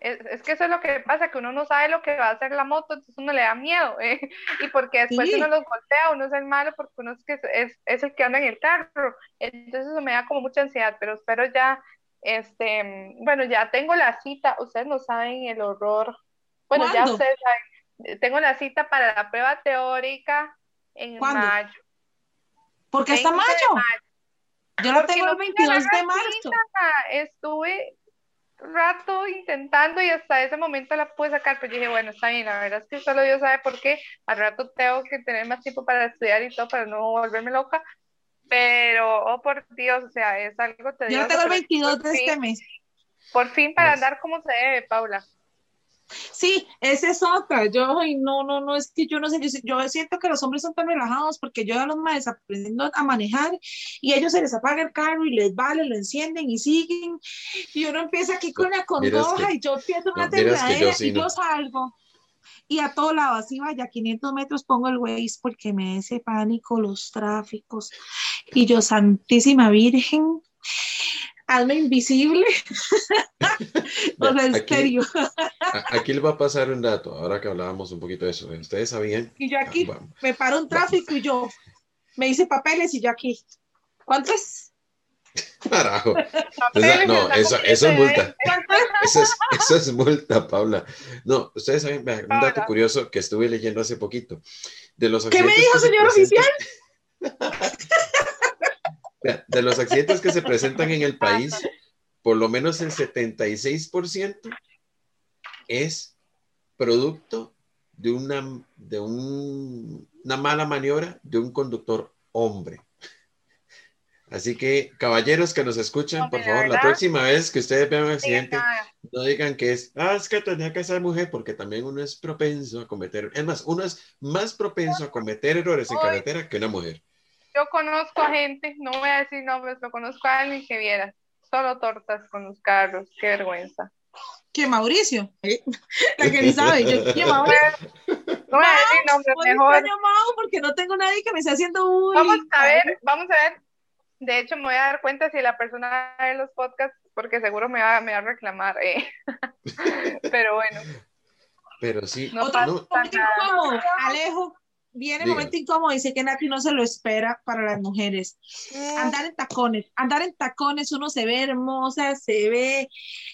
C: Es, es que eso es lo que pasa, que uno no sabe lo que va a hacer la moto, entonces uno le da miedo, ¿eh? Y porque después
D: Sí.
C: uno los golpea, uno es el malo, porque uno es, que es, es, el que anda en el carro. Entonces eso me da como mucha ansiedad, pero espero ya, este, bueno, ya tengo la cita, ustedes no saben el horror. Bueno, ya ustedes saben, tengo la cita para la prueba teórica en
D: ¿Cuándo?
C: mayo.
D: porque está
C: 20 de
D: mayo,
C: mayo.
D: yo la
C: Porque
D: tengo
C: no
D: el
C: pude
D: 22 de marzo.
C: Estuve rato intentando y hasta ese momento la pude sacar, pero yo dije, bueno, está bien, la verdad es que solo Dios sabe por qué. Al rato tengo que tener más tiempo para estudiar y todo, para no volverme loca. Pero, oh por Dios, o sea, es algo
D: Yo
C: tedioso.
D: la tengo el
C: pero
D: 22
C: por
D: de este mes.
C: Por fin para andar como se debe, Paula.
D: Sí, esa es otra. Yo, ay, no, no, no, es que yo no sé, yo, yo siento que los hombres son tan relajados porque yo a los maes aprendiendo a manejar y ellos se les apaga el carro y les vale, lo encienden y siguen. Y uno empieza aquí con la
B: que-
D: y yo pierdo una
B: no, yo sí
D: y yo
B: no.
D: salgo. Y a todo lado, así vaya, 500 metros pongo el Waze porque me da ese pánico los tráficos. Y yo, Santísima Virgen, hazme invisible. o sea, en
B: Aquí-
D: serio.
B: A- Aquí les va a pasar un dato, ahora que hablábamos un poquito de eso. Ustedes sabían.
D: Y yo aquí
B: Ah,
D: me paro un tráfico y yo me hice papeles y yo aquí. ¿Cuánto es?
B: Carajo.
C: Papeles
B: no, eso, eso es multa. Eso es, eso es multa, Paula. No, ustedes saben, un dato curioso que estuve leyendo hace poquito. De los
D: ¿Qué me dijo, señor
B: presentan- Vea, De los accidentes que se presentan en el país, por lo menos el 76% es producto de una, de un- una mala maniobra de un conductor hombre. Así que, caballeros que nos escuchan,
C: No,
B: por favor, la
C: ¿verdad?
B: próxima vez que ustedes vean un
C: Sí,
B: accidente,
C: nada.
B: no digan que es, ah, es que tenía que ser mujer, porque también uno es propenso a cometer, es más, uno es más propenso a cometer errores en carretera que una mujer.
C: Yo conozco a gente, no voy a decir nombres, pero conozco a alguien que viera solo tortas con los carros, qué vergüenza.
D: ¿Qué Mauricio? La que ni sabe. Yo, ¿qué Mauricio?
C: No voy a decir nombres, mejor.
D: Mau, porque no tengo nadie que me esté haciendo bullying.
C: Vamos a ver, vamos a ver. De hecho, me voy a dar cuenta si la persona ve los podcasts, porque seguro me va, me va a reclamar. eh. Pero bueno,
B: Pero sí,
C: No
B: no,
D: momento
C: nada.
D: Alejo, viene el momento incómodo. Dice que Nati no se lo espera para las mujeres. Andar en tacones. Andar en tacones, uno se ve hermosa, se ve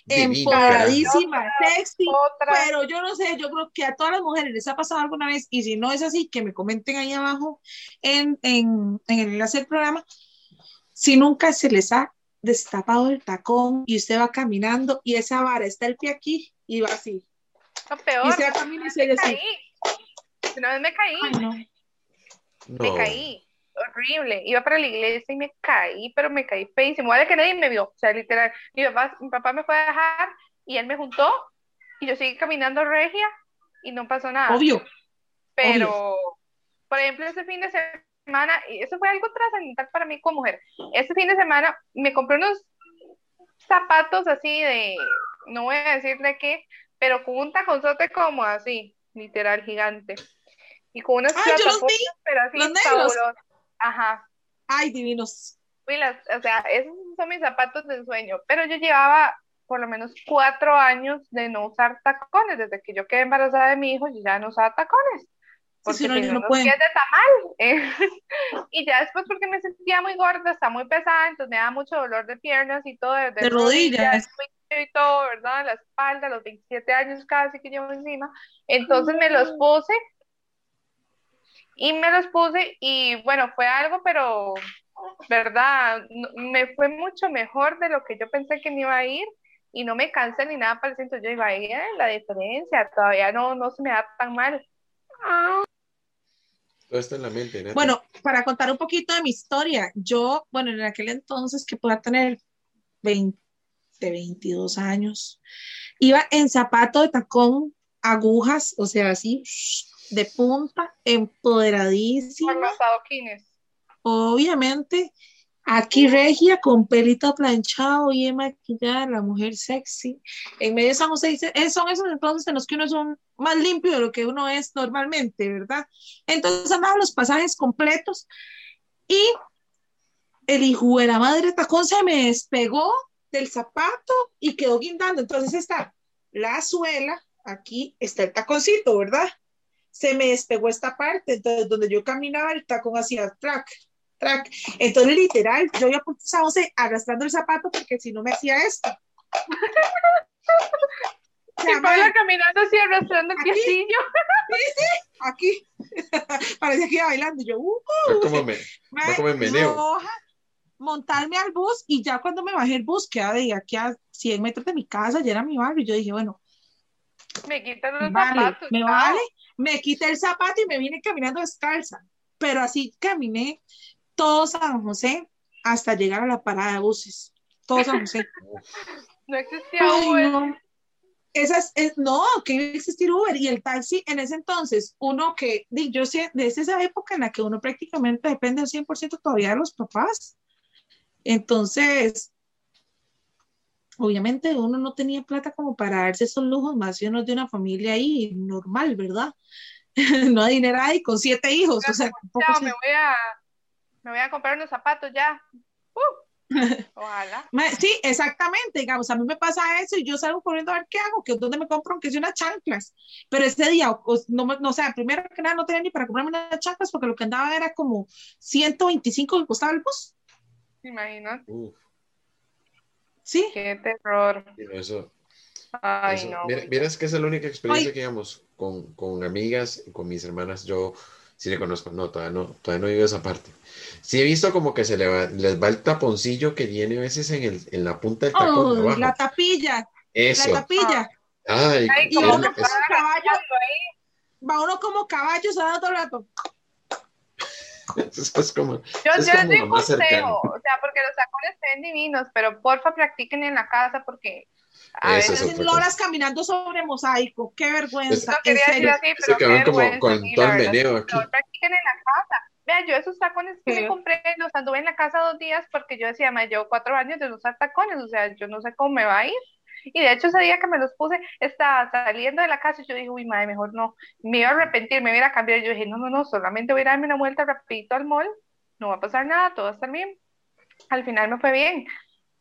D: empoderadísima, sexy.
C: otra.
D: Pero yo no sé, yo creo que a todas las mujeres les ha pasado alguna vez, y si no es así, que me comenten ahí abajo en, en, en el enlace del programa, si nunca se les ha destapado el tacón y usted va caminando y esa vara está el pie aquí y va así. Y
C: peor.
D: usted camina y se
C: caí. Una vez me caí,
D: Ay, no.
C: me
B: no.
C: caí. Horrible. Iba para la iglesia y me caí, pero me caí feísimo. Vale que nadie me vio. O sea, literal. Mi papá, mi papá me fue a dejar y él me juntó y yo seguí caminando regia y no pasó nada.
D: Obvio.
C: Pero, por ejemplo, ese fin de semana, y eso fue algo trascendental para mí como mujer. Ese fin de semana me compré unos zapatos así de, no voy a decir de qué, pero con un taconzote como así, literal gigante. Y con unas
D: Ah,
C: plataformas, pero así
D: los negros.
C: Ajá.
D: Ay, divinos.
C: Las- o sea, esos son mis zapatos de ensueño, pero yo llevaba por lo menos cuatro años de no usar tacones, desde que yo quedé embarazada de mi hijo, yo ya no usaba tacones, porque
D: si no, no
C: unos pies de tamal, eh, y ya después porque me sentía muy gorda, está muy pesada, entonces me daba mucho dolor de piernas y todo, de,
D: De rodillas.
C: y todo, ¿verdad? La espalda, los 27 años casi que llevo encima, entonces me los puse, y me los puse, y bueno, fue algo, pero ¿verdad? No- Me fue mucho mejor de lo que yo pensé que me iba a ir y no me cansé ni nada parecido. Entonces yo iba a ir la diferencia, todavía no, no se me da tan mal.
B: Todo está en la mente.
D: Bueno, para contar un poquito de mi historia, yo, bueno, en aquel entonces que pueda tener 20, 22 años, iba en zapato de tacón, agujas, o sea, así, de punta, empoderadísima. Obviamente, aquí regia, con pelito planchado, bien maquillada, la mujer sexy. En medio de San José, dice, eh, son esos entonces en los que uno es un, más limpio de lo que uno es normalmente, ¿verdad? Entonces andaban los pasajes completos y el hijo de la madre tacón se me despegó del zapato y quedó guindando. Entonces está la suela, aquí está el taconcito, ¿verdad? Se me despegó esta parte, entonces donde yo caminaba el tacón hacía track, track. Entonces literal, yo iba por San José arrastrando el zapato porque si no me hacía esto.
C: Y Paula caminando así, arrastrando el
D: Aquí.
C: piecillo.
D: aquí, parecía que iba bailando. Y yo, uh,
B: cómo me,
D: montarme al bus y ya cuando me bajé el bus, que era de aquí a 100 metros de mi casa, ya era mi barrio, yo dije, bueno,
C: Me quitan los
D: vale,
C: zapatos.
D: me vale, me quité el zapato y me vine caminando descalza, pero así caminé todo San José hasta llegar a la parada de buses, todo San José.
C: No existía
D: Ay,
C: Uber.
D: no. Esas, es, no, que iba a existir Uber y el taxi en ese entonces, uno que, yo sé, desde esa época en la que uno prácticamente depende al 100% todavía de los papás. Entonces, obviamente uno no tenía plata como para darse esos lujos, más si uno es de una familia ahí normal, ¿verdad? no adinerada y con siete hijos, o sea,
C: Chao,
D: se-
C: me voy a, me voy a comprar unos zapatos ya. Uh, ojalá.
D: Sí, exactamente, digamos, a mí me pasa eso y yo salgo corriendo a ver qué hago, que dónde me compro, aunque sea unas chanclas, pero ese día, o- no, no, o sea, primero que nada no tenía ni para comprarme unas chanclas porque lo que andaba era como 125 que costaba el bus,
C: ¿Te imaginas?
B: Uf,
D: ¿sí?
C: Qué terror.
B: eso,
C: Ay,
B: eso.
C: no.
B: Mira, mira, es que esa es la única experiencia
D: Ay.
B: que digamos con, con amigas, con mis hermanas, yo sí le conozco, no, todavía no, todavía no he vivido esa parte. Sí he visto como que se le va, les va el taponcillo que tiene a veces en, el, en la punta del tacón abajo.
D: la tapilla,
B: Eso.
D: la tapilla,
B: Ay,
C: Ay,
D: y uno
B: es-
D: como caballo, va uno como caballo sonando todo el rato.
B: eso es como,
C: Yo,
B: es
C: yo
B: como
C: les doy
B: lo
C: un
B: más cercano.
C: o sea, porque los tacones se ven divinos, pero porfa practiquen en la casa porque a
B: Eso
C: veces
B: es
D: Hacen horas caminando sobre mosaico, qué vergüenza,
C: no
D: en
C: quería decir
D: serio.
C: así, pero qué
B: van como
C: vergüenza,
B: con
C: sí,
B: todo el meneo aquí.
C: Practiquen en la casa. Vean, yo esos tacones que
D: Sí.
C: me compré los anduve en la casa dos días porque yo decía, me llevo cuatro años de no usar tacones, o sea, yo no sé cómo me va a ir. Y de hecho ese día que me los puse, estaba saliendo de la casa y yo dije, uy, madre, mejor no. Me iba a arrepentir, me iba a cambiar. Yo dije, no, no, no, solamente voy a darme una vuelta rapidito al mall, no va a pasar nada, todo va a estar bien. Al final me fue bien.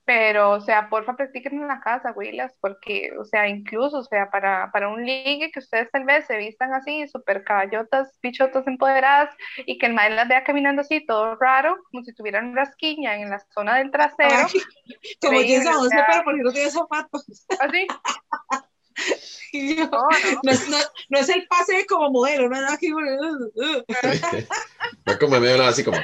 C: Pero, o sea, porfa, practiquen en la casa, güilas, porque, o sea, incluso, o sea, para, para un ligue que ustedes tal vez se vistan así, súper caballotas, bichotas empoderadas, y que el mae las vea caminando así, todo raro, como si tuvieran rasquiña en la zona del trasero,
D: Ay, como Jason
C: o
D: José,
C: sea.
D: pero porque no tiene zapatos.
C: así.
D: Yo,
C: No, no.
D: no, es, no, no es el pase como modelo, no es aquí.
B: Van como medio lado, así como.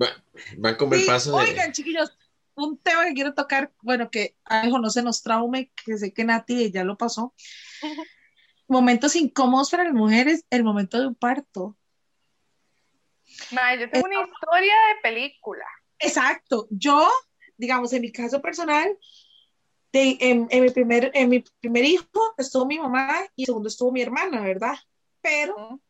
B: va- Van como el paso de.
D: Oigan, chiquillos, un tema que quiero tocar, bueno, que algo no se nos traume, que sé que Nati ya lo pasó. Momentos incómodos para las mujeres, el momento de un parto.
C: Mae, yo tengo una historia de película.
D: Exacto. Yo, digamos, en mi caso personal, de, en, en mi primer, en mi primer hijo estuvo mi mamá y en segundo estuvo mi hermana, ¿verdad? Pero, o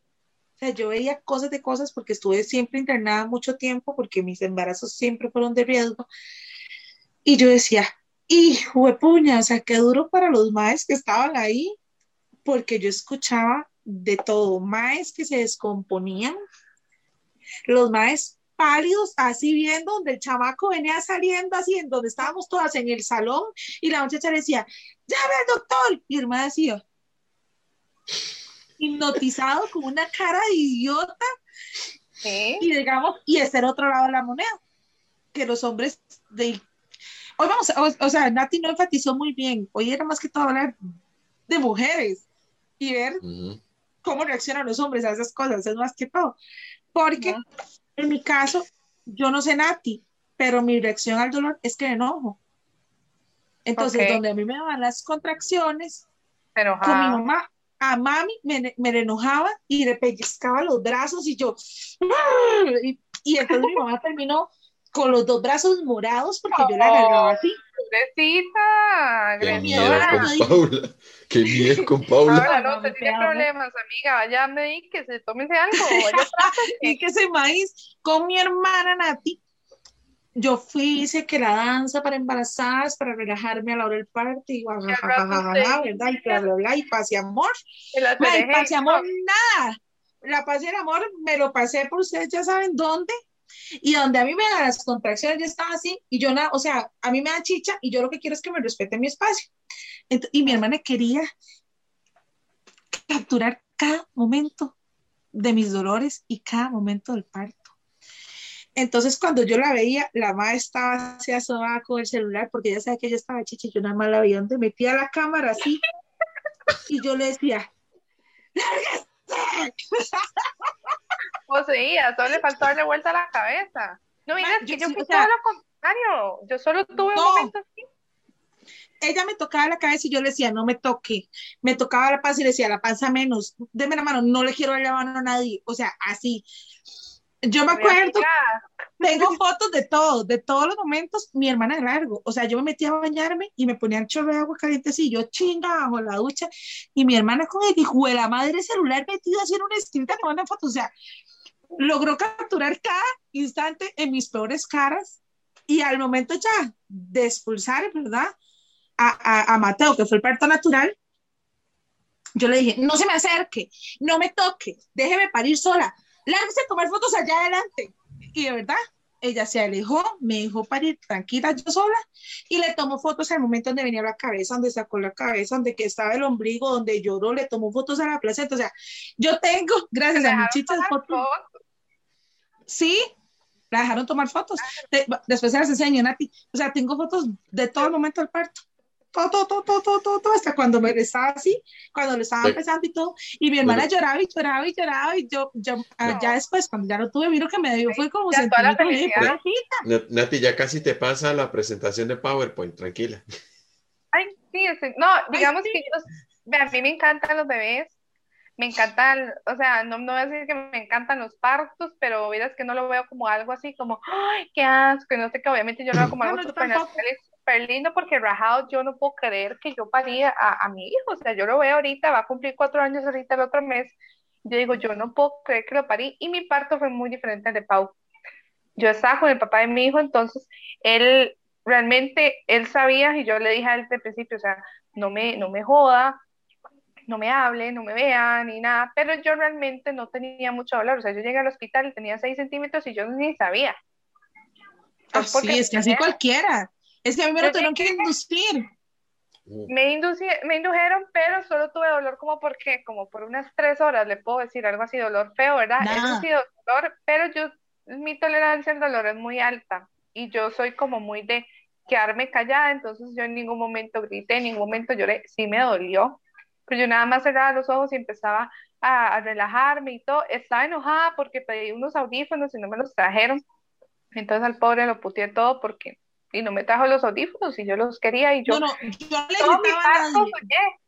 D: sea, yo veía cosas de cosas porque estuve siempre internada mucho tiempo, porque mis embarazos siempre fueron de riesgo. Y yo decía, hijo de puña, o sea, qué duro para los maes que estaban ahí, porque yo escuchaba de todo, maes que se descomponían, los maes pálidos, así viendo donde el chamaco venía saliendo, así en donde estábamos todas en el salón, y la muchacha le decía, llame al doctor, y el mae decía, hipnotizado con una cara de idiota,
C: Sí.
D: y digamos, y ese era otro lado de la moneda, que los hombres de... Hoy vamos, a- o, o sea, Nati no enfatizó muy bien, hoy era más que todo hablar de mujeres y ver
B: Ujú.
D: cómo reaccionan los hombres a esas cosas, es más que todo. Porque
C: Ujú.
D: en mi caso, yo no sé Nati, pero mi reacción al dolor es que me enojo. Entonces,
C: Ok.
D: donde a mí me daban las contracciones,
C: Se
D: con mi mamá a mami me, me enojaba y le pellizcaba los brazos y yo, y, y entonces mi mamá terminó con los dos brazos morados porque yo la agarraba así.
C: Pobrecita,
B: Qué miedo con
D: no
B: Paula. Qué miedo con Paula.
C: Ahora no,
D: No, me
C: tiene problemas, amiga. Vaya, me di que se tómese algo.
D: Y que ese maíz con mi hermana Nati. Yo fui, hice que la danza para embarazadas, para relajarme a la hora del parto, y guau,
C: Y al
D: ja, ja,
C: rato
D: ja, ja,
C: usted-
D: ja, ¿verdad? Y bla, bla, bla, y paz y amor. y paz y amor, nada. La paz y el amor me lo pasé por ustedes, ya saben dónde. Y donde a mí me dan las contracciones, yo estaba así, y yo, nada, o sea, a mí me da chicha, y yo lo que quiero es que me respeten mi espacio. Y mi hermana quería capturar cada momento de mis dolores y cada momento del parto. Entonces, cuando yo la veía, la madre estaba así asomada con el celular, porque ella sabía que yo estaba chicha, y yo nada más la veía donde metía la cámara así, y yo le decía, ¡lárguese!
C: Poseía, solo le faltó darle vuelta a la cabeza. No, mira,
D: Ma,
C: es que
D: yo
C: yo fui
D: sea-
C: todo lo contrario. Yo solo tuve
D: No.
C: un momento así.
D: ella me tocaba la cabeza y yo le decía, no me toque. Me tocaba la panza y le decía, la panza menos, deme la mano, no le quiero dar la mano a nadie. O sea, así. Yo me acuerdo, tengo fotos de todo, de todos los momentos, mi hermana de largo. O sea, yo me metía a bañarme y me ponía el chorro de agua caliente así, yo chinga bajo la ducha, y mi hermana con el hijo de la madre celular metido así en una esquina que manda fotos. O sea, logró capturar cada instante en mis peores caras y al momento ya de expulsar, ¿verdad? A, a, a Mateo, que fue el parto natural, yo le dije, no se me acerque, no me toque, déjeme parir sola, lárguese a tomar fotos allá adelante. Y de verdad, ella se alejó, me dejó parir tranquila yo sola y le tomó fotos al momento donde venía la cabeza, donde sacó la cabeza, donde que estaba el ombligo, donde lloró, le tomó fotos a la placenta. O sea, yo tengo, gracias a muchachas fotos. Sí, la dejaron tomar fotos. De- después se las enseño, Nati. O sea, tengo fotos de todo el momento del parto. Todo, todo, todo, todo, todo, todo, hasta cuando me estaba así, cuando le estaba empezando y todo. Y mi hermana lloraba y lloraba y lloraba. Y yo, yo ah,
C: No.
D: ya después, cuando ya lo tuve, vi lo que me dio fue como
C: Ya toda la felicidad.
B: Nati, ya casi te pasa la presentación de PowerPoint, tranquila.
C: Ay, sí, no, digamos que yo, a mí me encantan los bebés, me encantan, o sea, no, no voy a decir que me encantan los partos, pero verás que no lo veo como algo así como, ay, qué asco, y no sé qué, obviamente yo lo veo como
D: No,
C: algo
D: no, yo
C: súper lindo, porque rajado yo no puedo creer que yo paría a, a mi hijo, o sea, yo lo veo ahorita, va a cumplir cuatro años ahorita el otro mes, yo digo, yo no puedo creer que lo parí, y mi parto fue muy diferente al de Pau. Yo estaba con el papá de mi hijo, entonces él realmente, él sabía y yo le dije a él desde el principio, o sea, no me, no me joda, no me hable, no me vea, ni nada, pero yo realmente no tenía mucho dolor, o sea, yo llegué al hospital y tenía 6 centímetros y yo ni sabía.
D: Así
C: porque
D: es que así cualquiera. Es que a mí me lo tuvieron que inducir.
C: Me, induci- me indujeron, pero solo tuve dolor como porque, como por unas tres horas, le puedo decir algo así, dolor feo, ¿verdad? Eso sí, dolor, pero yo, mi tolerancia al dolor es muy alta y yo soy como muy de quedarme callada, entonces yo en ningún momento grité, en ningún momento lloré, sí me dolió, pero yo nada más cerraba los ojos y empezaba a, a relajarme y todo, estaba enojada porque pedí unos audífonos y no me los trajeron, entonces al pobre lo puteé todo porque, y no me trajo los audífonos y yo los quería y yo
D: No, no, yo le
C: todo mi parto soñé.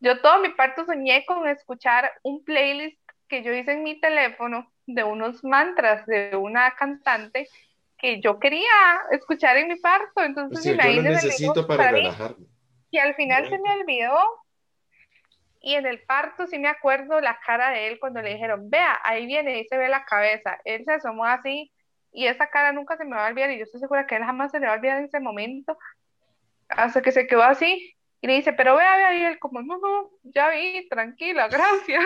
C: Yo todo mi parto soñé con escuchar un playlist que yo hice en mi teléfono de unos mantras de una cantante que yo quería escuchar en mi parto. Entonces,
B: yo lo necesito para
C: para mí,
B: relajarme.
C: y al final se me olvidó. Y en el parto sí me acuerdo la cara de él cuando le dijeron, vea, ahí viene y se ve la cabeza. Él se asomó así y esa cara nunca se me va a olvidar y yo estoy segura que él jamás se le va a olvidar en ese momento. Hasta que se quedó así y le dice, pero vea, vea, y él como, no, no, ya vi, tranquila, gracias.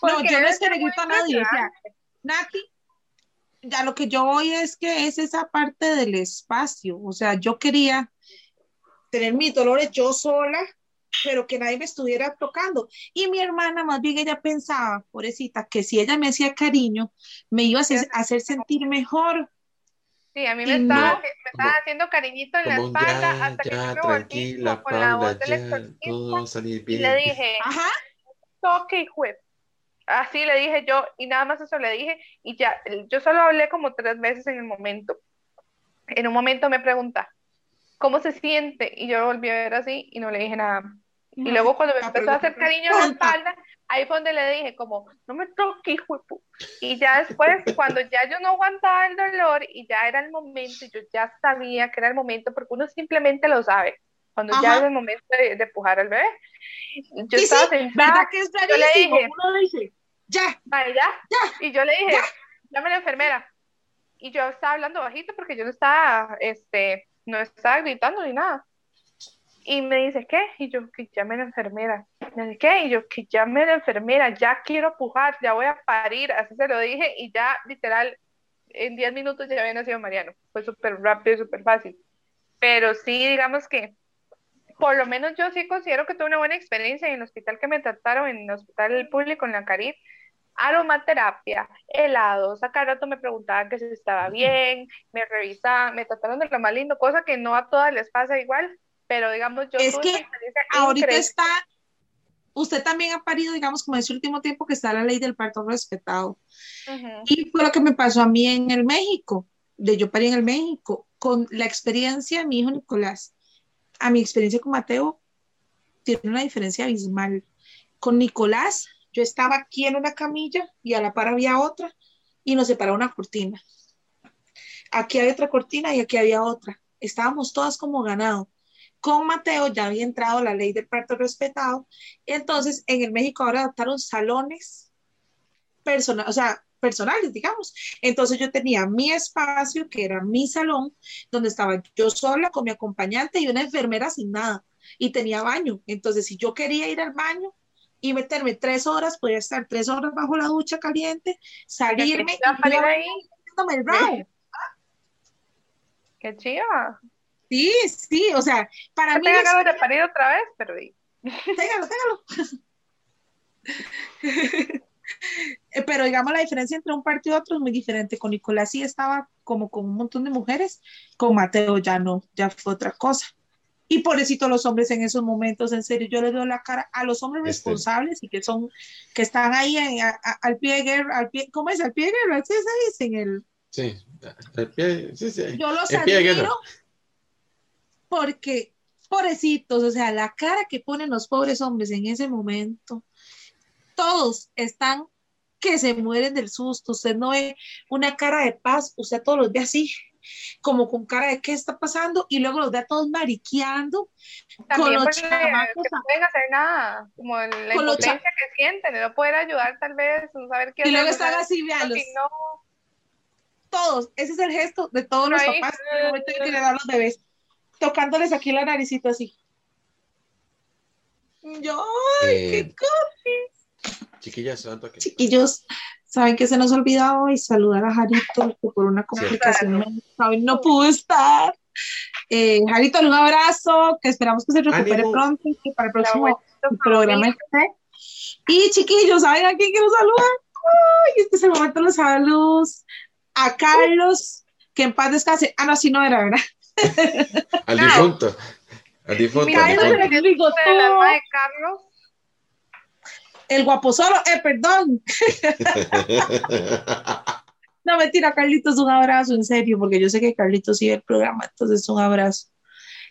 D: No, yo no es que le grito a nadie, o sea, Nati, ya lo que yo voy es que es esa parte del espacio, o sea, yo quería tener mis dolores yo sola, pero que nadie me estuviera tocando. Y mi hermana, más bien, ella pensaba, pobrecita, que si ella me hacía cariño, me iba a hacer, a hacer sentir mejor.
C: Sí, a mí me estaba,
D: no,
C: me estaba haciendo cariñito en la espalda
B: ya,
C: hasta que yo me volví con la
B: Paula,
C: voz del
B: ya,
C: exorcista
B: todo va a salir
C: y
B: bien.
C: le dije,
D: Ajá,
C: toque y juez. Así le dije yo, y nada más eso le dije, y ya, yo solo hablé como tres veces en el momento. En un momento me pregunta, ¿cómo se siente? Y yo volví a ver así y no le dije nada. Y luego cuando me empezó a hacer cariño en la espalda, ahí fue donde le dije como, no me toques, hijo de pu-". Y ya después, cuando ya yo no aguantaba el dolor y ya era el momento, yo ya sabía que era el momento, porque uno simplemente lo sabe, cuando ya
D: Ajá.
C: es el momento de, de empujar al bebé. Yo
D: Sí,
C: estaba
D: sí,
C: sentada,
D: ¿verdad que es
C: yo le dije,
D: Uno dice, ya,
C: Vale, ya.
D: Ya.
C: Y yo le dije, llame a la enfermera. Y yo estaba hablando bajito porque yo no estaba, este, no estaba gritando ni nada. Y me dice, ¿qué? Y yo, que llame a la enfermera. Me dice, ¿qué? Y yo, que llame a la enfermera, ya quiero pujar, ya voy a parir. Así se lo dije y ya, literal, en 10 minutos ya había nacido Mariano. Fue súper rápido y súper fácil. Pero sí, digamos que, por lo menos yo sí considero que tuve una buena experiencia en el hospital que me trataron, en el hospital público en la Caribe aromaterapia, helados, a cada rato me preguntaban que si estaba bien, me revisaban, me trataron de lo más lindo, cosa que no a todas les pasa igual, pero digamos yo
D: Es que ahorita
C: increíble.
D: está, usted también ha parido, digamos, como ese último tiempo que está la ley del parto respetado.
C: Ujú.
D: Y fue lo que me pasó a mí en el México, de yo parí en el México, con la experiencia de mi hijo Nicolás. A mi experiencia con Mateo tiene una diferencia abismal. Con Nicolás, yo estaba aquí en una camilla y a la par había otra y nos separaba una cortina. Aquí había otra cortina y aquí había otra. Estábamos todas como ganado. Con Mateo ya había entrado la ley del parto respetado. Entonces, en el México ahora adaptaron salones personal, o sea, personales, digamos. Entonces yo tenía mi espacio, que era mi salón, donde estaba yo sola con mi acompañante y una enfermera sin nada. Y tenía baño. Entonces, si yo quería ir al baño y meterme tres horas, podía estar tres horas bajo la ducha caliente, salirme y
C: ahí,
D: el
C: qué chiva.
D: Sí, sí, o sea, para mí,
C: tengo
D: es-
C: ganas de parir otra vez, pero
D: téngalo, téngalo. Pero digamos, la diferencia entre un parto y otro es muy diferente. Con Nicolás sí estaba como con un montón de mujeres, con Mateo ya no, ya fue otra cosa. Y pobrecito los hombres en esos momentos, en serio, yo les doy la cara a los hombres
B: Este.
D: responsables y que son, que están ahí en- a- a- al pie de guerra, al pie, ¿cómo es? Al pie de guerra, ¿sí se dice en el,
B: Sí, el pie, sí, sí.
D: yo los
B: El pie de guerra.
D: admiro porque, pobrecitos, o sea, la cara que ponen los pobres hombres en ese momento, todos están que se mueren del susto. Usted no ve una cara de paz, usted todos los ve así, como con cara de qué está pasando, y luego los ve a todos mariqueando con
C: También
D: los
C: porque
D: chamacos.
C: que no pueden hacer nada, como la
D: Con
C: impotencia que sienten, de no poder ayudar tal vez, no saber qué
D: Y luego están así, veanlos,
C: no,
D: todos. Ese es el gesto de todos los papás en el momento en que le dan los bebés, tocándoles aquí la naricita así. Yo, ay,
B: Eh,
D: qué co-
B: Chiquillas, que.
D: Chiquillos, saben que se nos olvidó hoy saludar a Jarito, que por una complicación hoy no pudo estar. Eh, Jarito, un abrazo, que esperamos que se recupere
B: Ánimo.
D: pronto y que para el próximo
C: abuelito
D: programa. Y chiquillos, ¿saben a quién quiero saludar? Ay, este es el momento de los saludos. A Carlos, que en paz descanse. Ah, no, así no era, ¿verdad?
B: Al difunto. Al difunto.
C: Mira,
B: al
C: eso
B: difunto.
C: es el alma de Carlos.
D: El guapo solo, eh, perdón. No, mentira, Carlitos, un abrazo, en serio, porque yo sé que Carlitos sigue el programa, entonces un abrazo.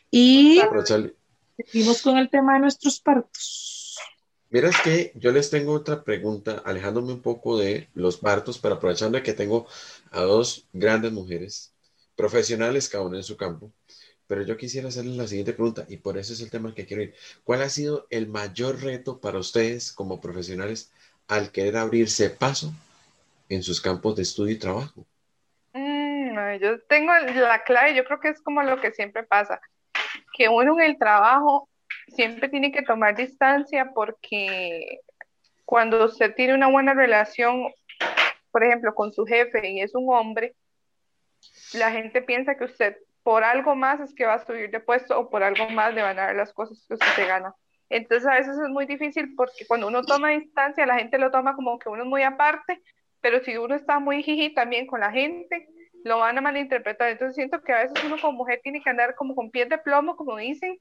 D: Y seguimos con el tema de nuestros partos.
B: Miras que yo les tengo otra pregunta, alejándome un poco de los partos, pero aprovechando de que tengo a dos grandes mujeres, profesionales cada una en su campo. Pero yo quisiera hacerles la siguiente pregunta, y por eso es el tema que quiero ir. ¿Cuál ha sido el mayor reto para ustedes como profesionales al querer abrirse paso en sus campos de estudio y trabajo?
C: Mm, yo tengo la clave, yo creo que es como lo que siempre pasa, que uno en el trabajo siempre tiene que tomar distancia porque cuando usted tiene una buena relación, por ejemplo, con su jefe y es un hombre, la gente piensa que usted por algo más es que va a subir de puesto o por algo más le van a dar las cosas que usted se gana. Entonces a veces es muy difícil porque cuando uno toma distancia, la gente lo toma como que uno es muy aparte, pero si uno está muy jiji también con la gente, lo van a malinterpretar. Entonces siento que a veces uno como mujer tiene que andar como con pies de plomo, como dicen,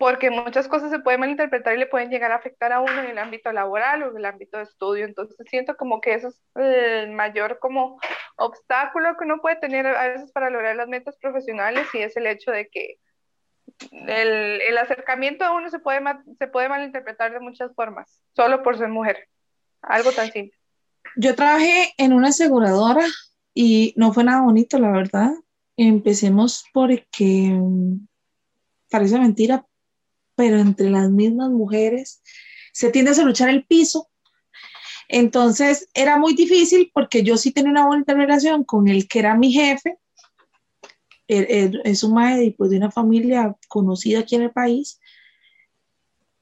C: porque muchas cosas se pueden malinterpretar y le pueden llegar a afectar a uno en el ámbito laboral o en el ámbito de estudio. Entonces siento como que eso es el mayor como obstáculo que uno puede tener a veces para lograr las metas profesionales y es el hecho de que el, el acercamiento a uno se puede, se puede malinterpretar de muchas formas, solo por ser mujer. Algo tan simple.
D: Yo trabajé en una aseguradora y no fue nada bonito, la verdad. Empecemos porque mm, parece mentira, pero entre las mismas mujeres se tiende a luchar el piso. Entonces era muy difícil porque yo sí tenía una buena relación con el que era mi jefe. es un maestro pues, de una familia conocida aquí en el país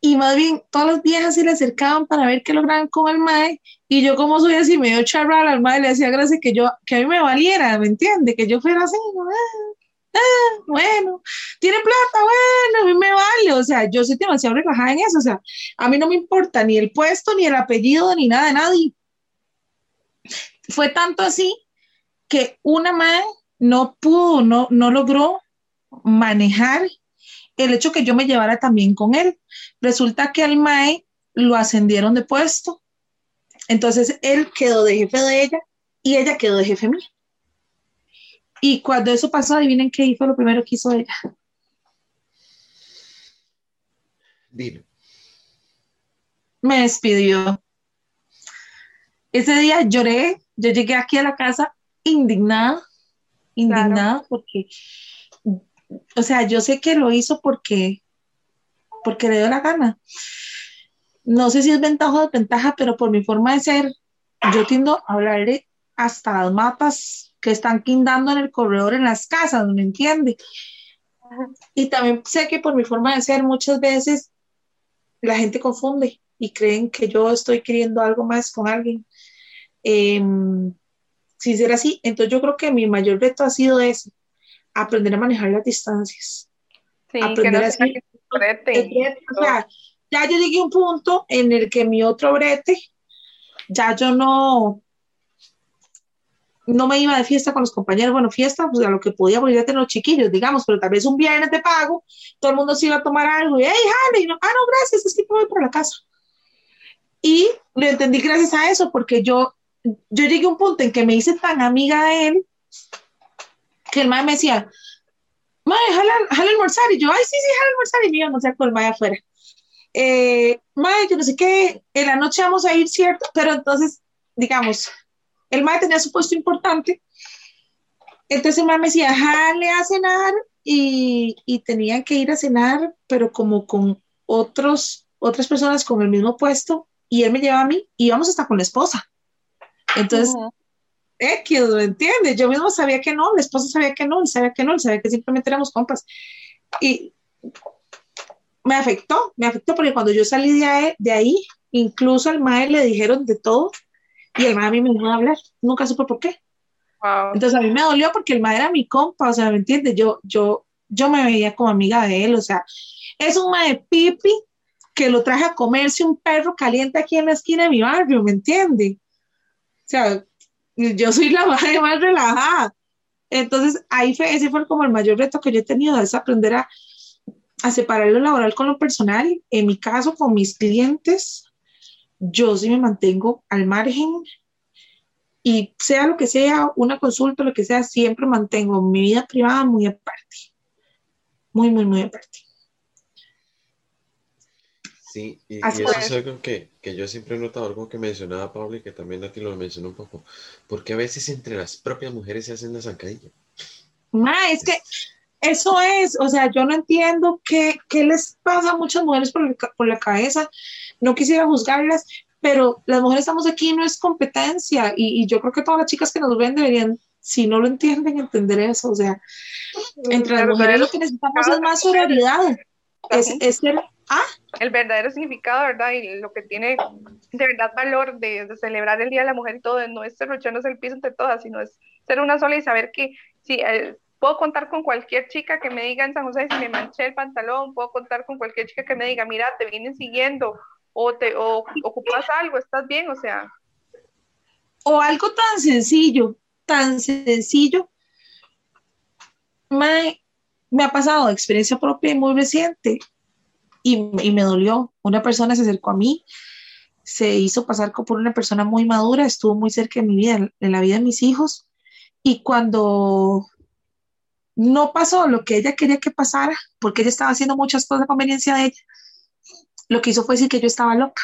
D: y más bien todas las viejas se le acercaban para ver qué lograban con el mae y yo como soy así medio charral al mae le hacía gracia que yo que a mí me valiera, ¿me entiende? Que yo fuera así, ah, ah, bueno, tiene plata, bueno, a mí me vale, o sea, yo soy demasiado relajada en eso, o sea, a mí no me importa ni el puesto, ni el apellido, ni nada de nadie. Fue tanto así que una mae no pudo, no, no logró manejar el hecho que yo me llevara también con él. Resulta que al MAE lo ascendieron de puesto. Entonces él quedó de jefe de ella y ella quedó de jefe mío. Y cuando eso pasó, adivinen qué hizo lo primero que hizo ella.
B: Dime.
D: Me despidió. Ese día lloré. Yo llegué aquí a la casa indignada, indignada porque o sea, yo sé que lo hizo porque, porque le dio la gana. No sé si es ventaja o desventaja, pero por mi forma de ser, yo tiendo a hablarle hasta las mapas que están quindando en el corredor en las casas, ¿me entiende? Y también sé que por mi forma de ser, muchas veces la gente confunde y creen que yo estoy queriendo algo más con alguien. Em, si será así, entonces yo creo que mi mayor reto ha sido ese, aprender a manejar las distancias.
C: Sí, aprender a
D: o sea, ya yo llegué a un punto en el que mi otro brete, ya yo no, no me iba de fiesta con los compañeros, bueno, fiesta, pues a lo que podía, porque ya tener los chiquillos, digamos, pero tal vez un viernes de pago, todo el mundo se iba a tomar algo, y, hey, Harley, no, ah, no, gracias, es que voy para la casa. Y lo entendí gracias a eso, porque yo, yo llegué a un punto en que me hice tan amiga de él, que el mae me decía, mae, jala, jala almorzar. Y yo, ay, sí, sí, jala almorzar. Y me iba a almorzar con el mae afuera. Eh, yo no sé qué, en la noche vamos a ir, ¿cierto? Pero entonces, digamos, el mae tenía su puesto importante. Entonces el mae me decía, jale a cenar. Y, y tenían que ir a cenar, pero como con otros, otras personas con el mismo puesto. Y él me llevaba a mí y íbamos hasta con la esposa. Entonces, X, ¿me entiendes? Yo mismo sabía que no, la esposa sabía que no, él sabía que no, él sabía que simplemente éramos compas. Y me afectó, me afectó porque cuando yo salí de ahí, incluso al mae le dijeron de todo y el mae a mí me dejó hablar, nunca supe por qué. Entonces a mí me dolió porque el mae era mi compa, o sea, ¿me entiendes? Yo, yo, yo me veía como amiga de él, o sea, es un mae pipi que lo traje a comerse un perro caliente aquí en la esquina de mi barrio, ¿me entiendes? O sea, yo soy la más, más relajada. Entonces, ahí fue, ese fue como el mayor reto que yo he tenido, es aprender a, a separar lo laboral con lo personal. En mi caso, con mis clientes, yo sí me mantengo al margen y sea lo que sea, una consulta, lo que sea, siempre mantengo mi vida privada muy aparte. Muy, muy, muy aparte.
B: Sí, y, eso es algo que, yo siempre he notado, algo que mencionaba Pablo y que también a ti lo mencionó un poco, porque a veces entre las propias mujeres se hacen la zancadilla.
D: Ma, es que eso es, o sea, yo no entiendo qué, les pasa a muchas mujeres por, por la cabeza, no quisiera juzgarlas, pero las mujeres estamos aquí, no es competencia, y, yo creo que todas las chicas que nos ven deberían, si no lo entienden, entender eso, o sea, entre las mujeres lo que necesitamos es más sororidad, es, es ser ¿Ah?
C: El verdadero significado, ¿verdad? Y lo que tiene de verdad valor de, celebrar el Día de la Mujer y todo, no es cerrucharnos el piso entre todas, sino es ser una sola y saber que si eh, puedo contar con cualquier chica que me diga en San José si me manché el pantalón, puedo contar con cualquier chica que me diga, mira, te vienen siguiendo o te o, ocupas algo, estás bien, o sea.
D: O algo tan sencillo, tan sencillo. Me, me ha pasado experiencia propia y muy reciente y, me dolió. Una persona se acercó a mí, se hizo pasar por una persona muy madura, estuvo muy cerca de mi vida, en la vida de mis hijos, y cuando no pasó lo que ella quería que pasara, porque ella estaba haciendo muchas cosas a conveniencia de ella, lo que hizo fue decir que yo estaba loca,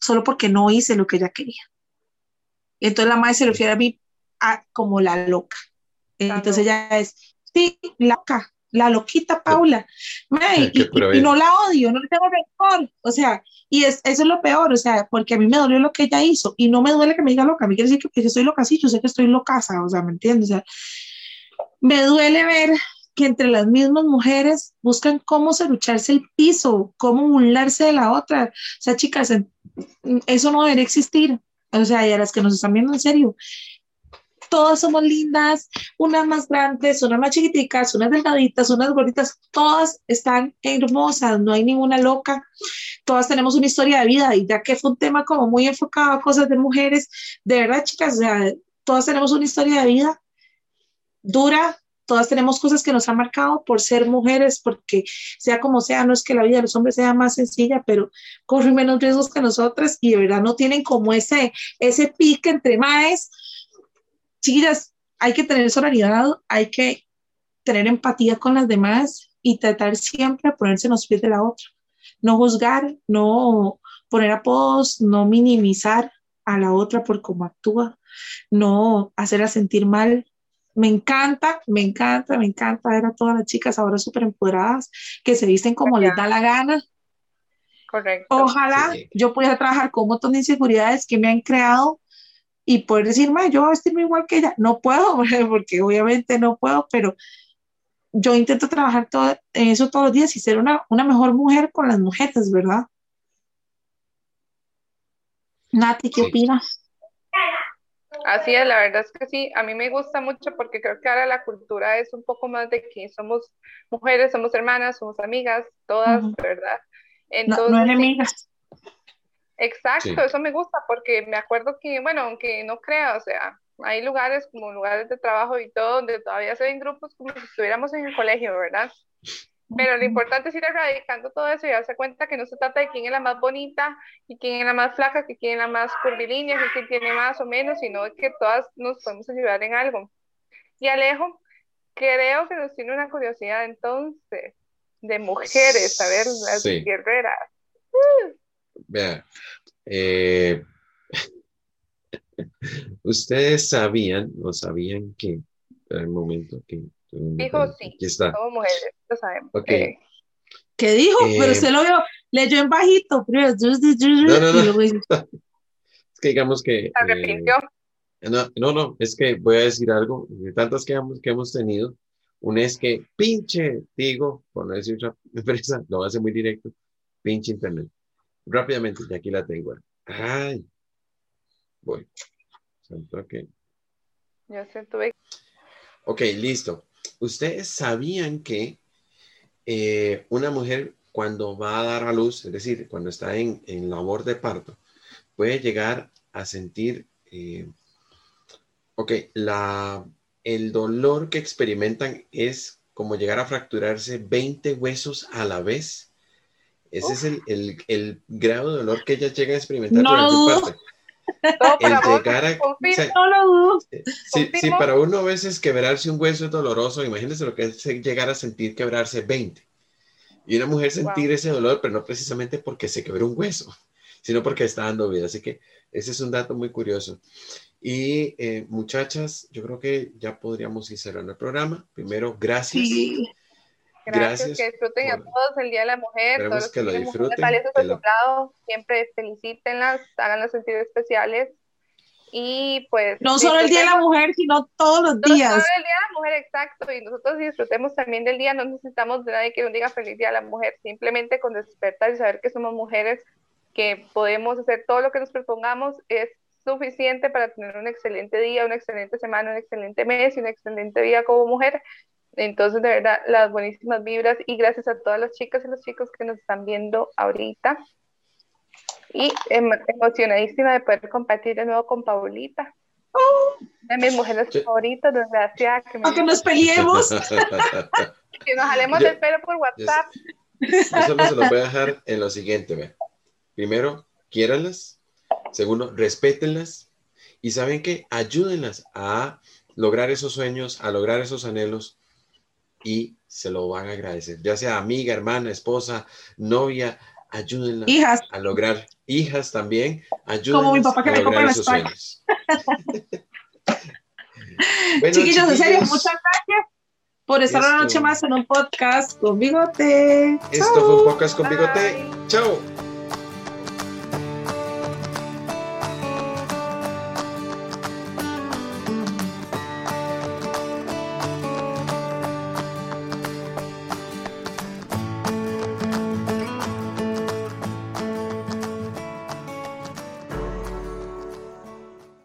D: solo porque no hice lo que ella quería. Entonces la madre se refiere a mí como la loca. Entonces ella es, sí, loca, la loquita Paula. y, no la odio, no le tengo rencor. O sea, y es, eso es lo peor, o sea, porque a mí me dolió lo que ella hizo y no me duele que me diga loca. A mí quiere decir que, yo estoy loca, sí, yo sé que estoy loca, o sea, ¿me entiendes? O sea, me duele ver que entre las mismas mujeres buscan cómo serrucharse el piso, cómo burlarse de la otra. O sea, chicas, eso no debería existir. O sea, y a las que nos están viendo en serio, todas somos lindas, unas más grandes, unas más chiquiticas, unas delgaditas, unas gorditas, todas están hermosas, no hay ninguna loca, todas tenemos una historia de vida y ya que fue un tema como muy enfocado a cosas de mujeres, de verdad chicas, o sea, todas tenemos una historia de vida dura, todas tenemos cosas que nos han marcado por ser mujeres, porque sea como sea, no es que la vida de los hombres sea más sencilla, pero corren menos riesgos que nosotras y de verdad no tienen como ese, ese pique entre maes chiquillas, hay que tener solidaridad, hay que tener empatía con las demás y tratar siempre de ponerse en los pies de la otra. No juzgar, no poner apodos, no minimizar a la otra por cómo actúa, no hacerla sentir mal. Me encanta, me encanta, me encanta ver a todas las chicas ahora súper empoderadas, que se visten como les da la gana.
C: Correcto.
D: Ojalá yo pudiera trabajar con un montón de inseguridades que me han creado y poder decir, yo voy a vestirme igual que ella. No puedo, porque obviamente no puedo, pero yo intento trabajar todo, en eso todos los días y ser una, una mejor mujer con las mujeres, ¿verdad? Nati, ¿qué opinas?
C: Así es, la verdad es que sí, a mí me gusta mucho porque creo que ahora la cultura es un poco más de que somos mujeres, somos hermanas, somos amigas, todas, ¿verdad?
D: Entonces, no, enemigas.
C: Exacto, eso me gusta porque me acuerdo que, bueno, aunque no crea, o sea, hay lugares como lugares de trabajo y todo donde todavía se ven grupos como si estuviéramos en el colegio, ¿verdad? Pero lo importante es ir erradicando todo eso y darse cuenta que no se trata de quién es la más bonita y quién es la más flaca, que quién es la más curvilínea, que quién tiene más o menos, sino que todas nos podemos ayudar en algo. Y Alejo, creo que nos tiene una curiosidad entonces de mujeres, a ver, las guerreras.
B: Vea, eh, ustedes sabían o sabían que, en el momento que...
C: Dijo sí, aquí está. somos mujeres, lo sabemos.
B: Okay.
C: Eh,
D: ¿Qué dijo? Pero
B: Eh,
D: usted lo vio, leyó en bajito. pero-
B: No, no, no.
D: y luego dice,
B: Es que digamos que...
C: se
B: eh, no, no, no, es que voy a decir algo. De tantas que hemos, que hemos tenido, una es que pinche, digo, por no decir otra empresa, lo hace muy directo, pinche internet. Rápidamente, y aquí la tengo. Ay, voy. Santo que-
C: Yo sé, tuve
B: Ok, listo. ¿Ustedes sabían que eh, una mujer cuando va a dar a luz, es decir, cuando está en, en labor de parto, puede llegar a sentir, eh, ok, la, el dolor que experimentan es como llegar a fracturarse 20 huesos a la vez? Ese es el, el- el grado de dolor que ellas llegan a experimentar
D: No
B: durante
D: dudo.
B: parto. El
C: para vos,
B: llegar a-
C: confirmo.
B: o sea,
D: no lo dudo.
B: Sí, sí,
C: Confirmo.
B: para uno a veces quebrarse un hueso es doloroso. Imagínense lo que es llegar a sentir quebrarse 20. Y una mujer sentir
C: Wow.
B: ese dolor, pero no precisamente porque se quebró un hueso, sino porque está dando vida. Así que ese es un dato muy curioso. Y eh, muchachas, yo creo que ya podríamos ir cerrando el programa. Primero, gracias.
D: Sí.
C: Gracias,
B: Gracias
C: que disfruten a
B: por-
C: todos el Día de la Mujer.
B: Esperemos
C: Todos los
B: que lo disfruten, que
C: a
B: lo-
C: su lado, siempre felicítenlas, háganlas sentir especiales. Y pues.
D: No solo el Día de la Mujer, sino todos los
C: No solo
D: días.
C: el Día de la Mujer, exacto. Y nosotros disfrutemos también del día. No necesitamos de nadie que nos diga feliz Día de la Mujer. Simplemente con despertar y saber que somos mujeres, que podemos hacer todo lo que nos propongamos, es suficiente para tener un excelente día, una excelente semana, un excelente mes y una excelente vida como mujer. Entonces, de verdad, las buenísimas vibras y gracias a todas las chicas y los chicos que nos están viendo ahorita. Y em- emocionadísima de poder compartir de nuevo con Paulita. Una de mis mujeres
B: Sí.
C: favoritas, desgraciada. Que me
D: Aunque nos peleemos.
C: que nos jalemos
B: Yo-
C: el pelo por WhatsApp.
B: Solo se los voy a dejar en lo siguiente, vean. Primero, quiéranlas. Segundo, respétenlas. Y saben que ayúdenlas a lograr esos sueños, a lograr esos anhelos. Y se lo van a agradecer, ya sea amiga, hermana, esposa, novia, ayúdenla
D: Hijas.
B: a lograr, hijas también, ayúdenla
D: Como mi papá que
B: a
D: me
B: lograr esos sueños. Bueno,
D: chiquillos, en serio,
B: chiquillos,
D: muchas gracias por estar una noche más en un podcast con Bigote.
B: Esto fue un podcast con Bigote. Chao.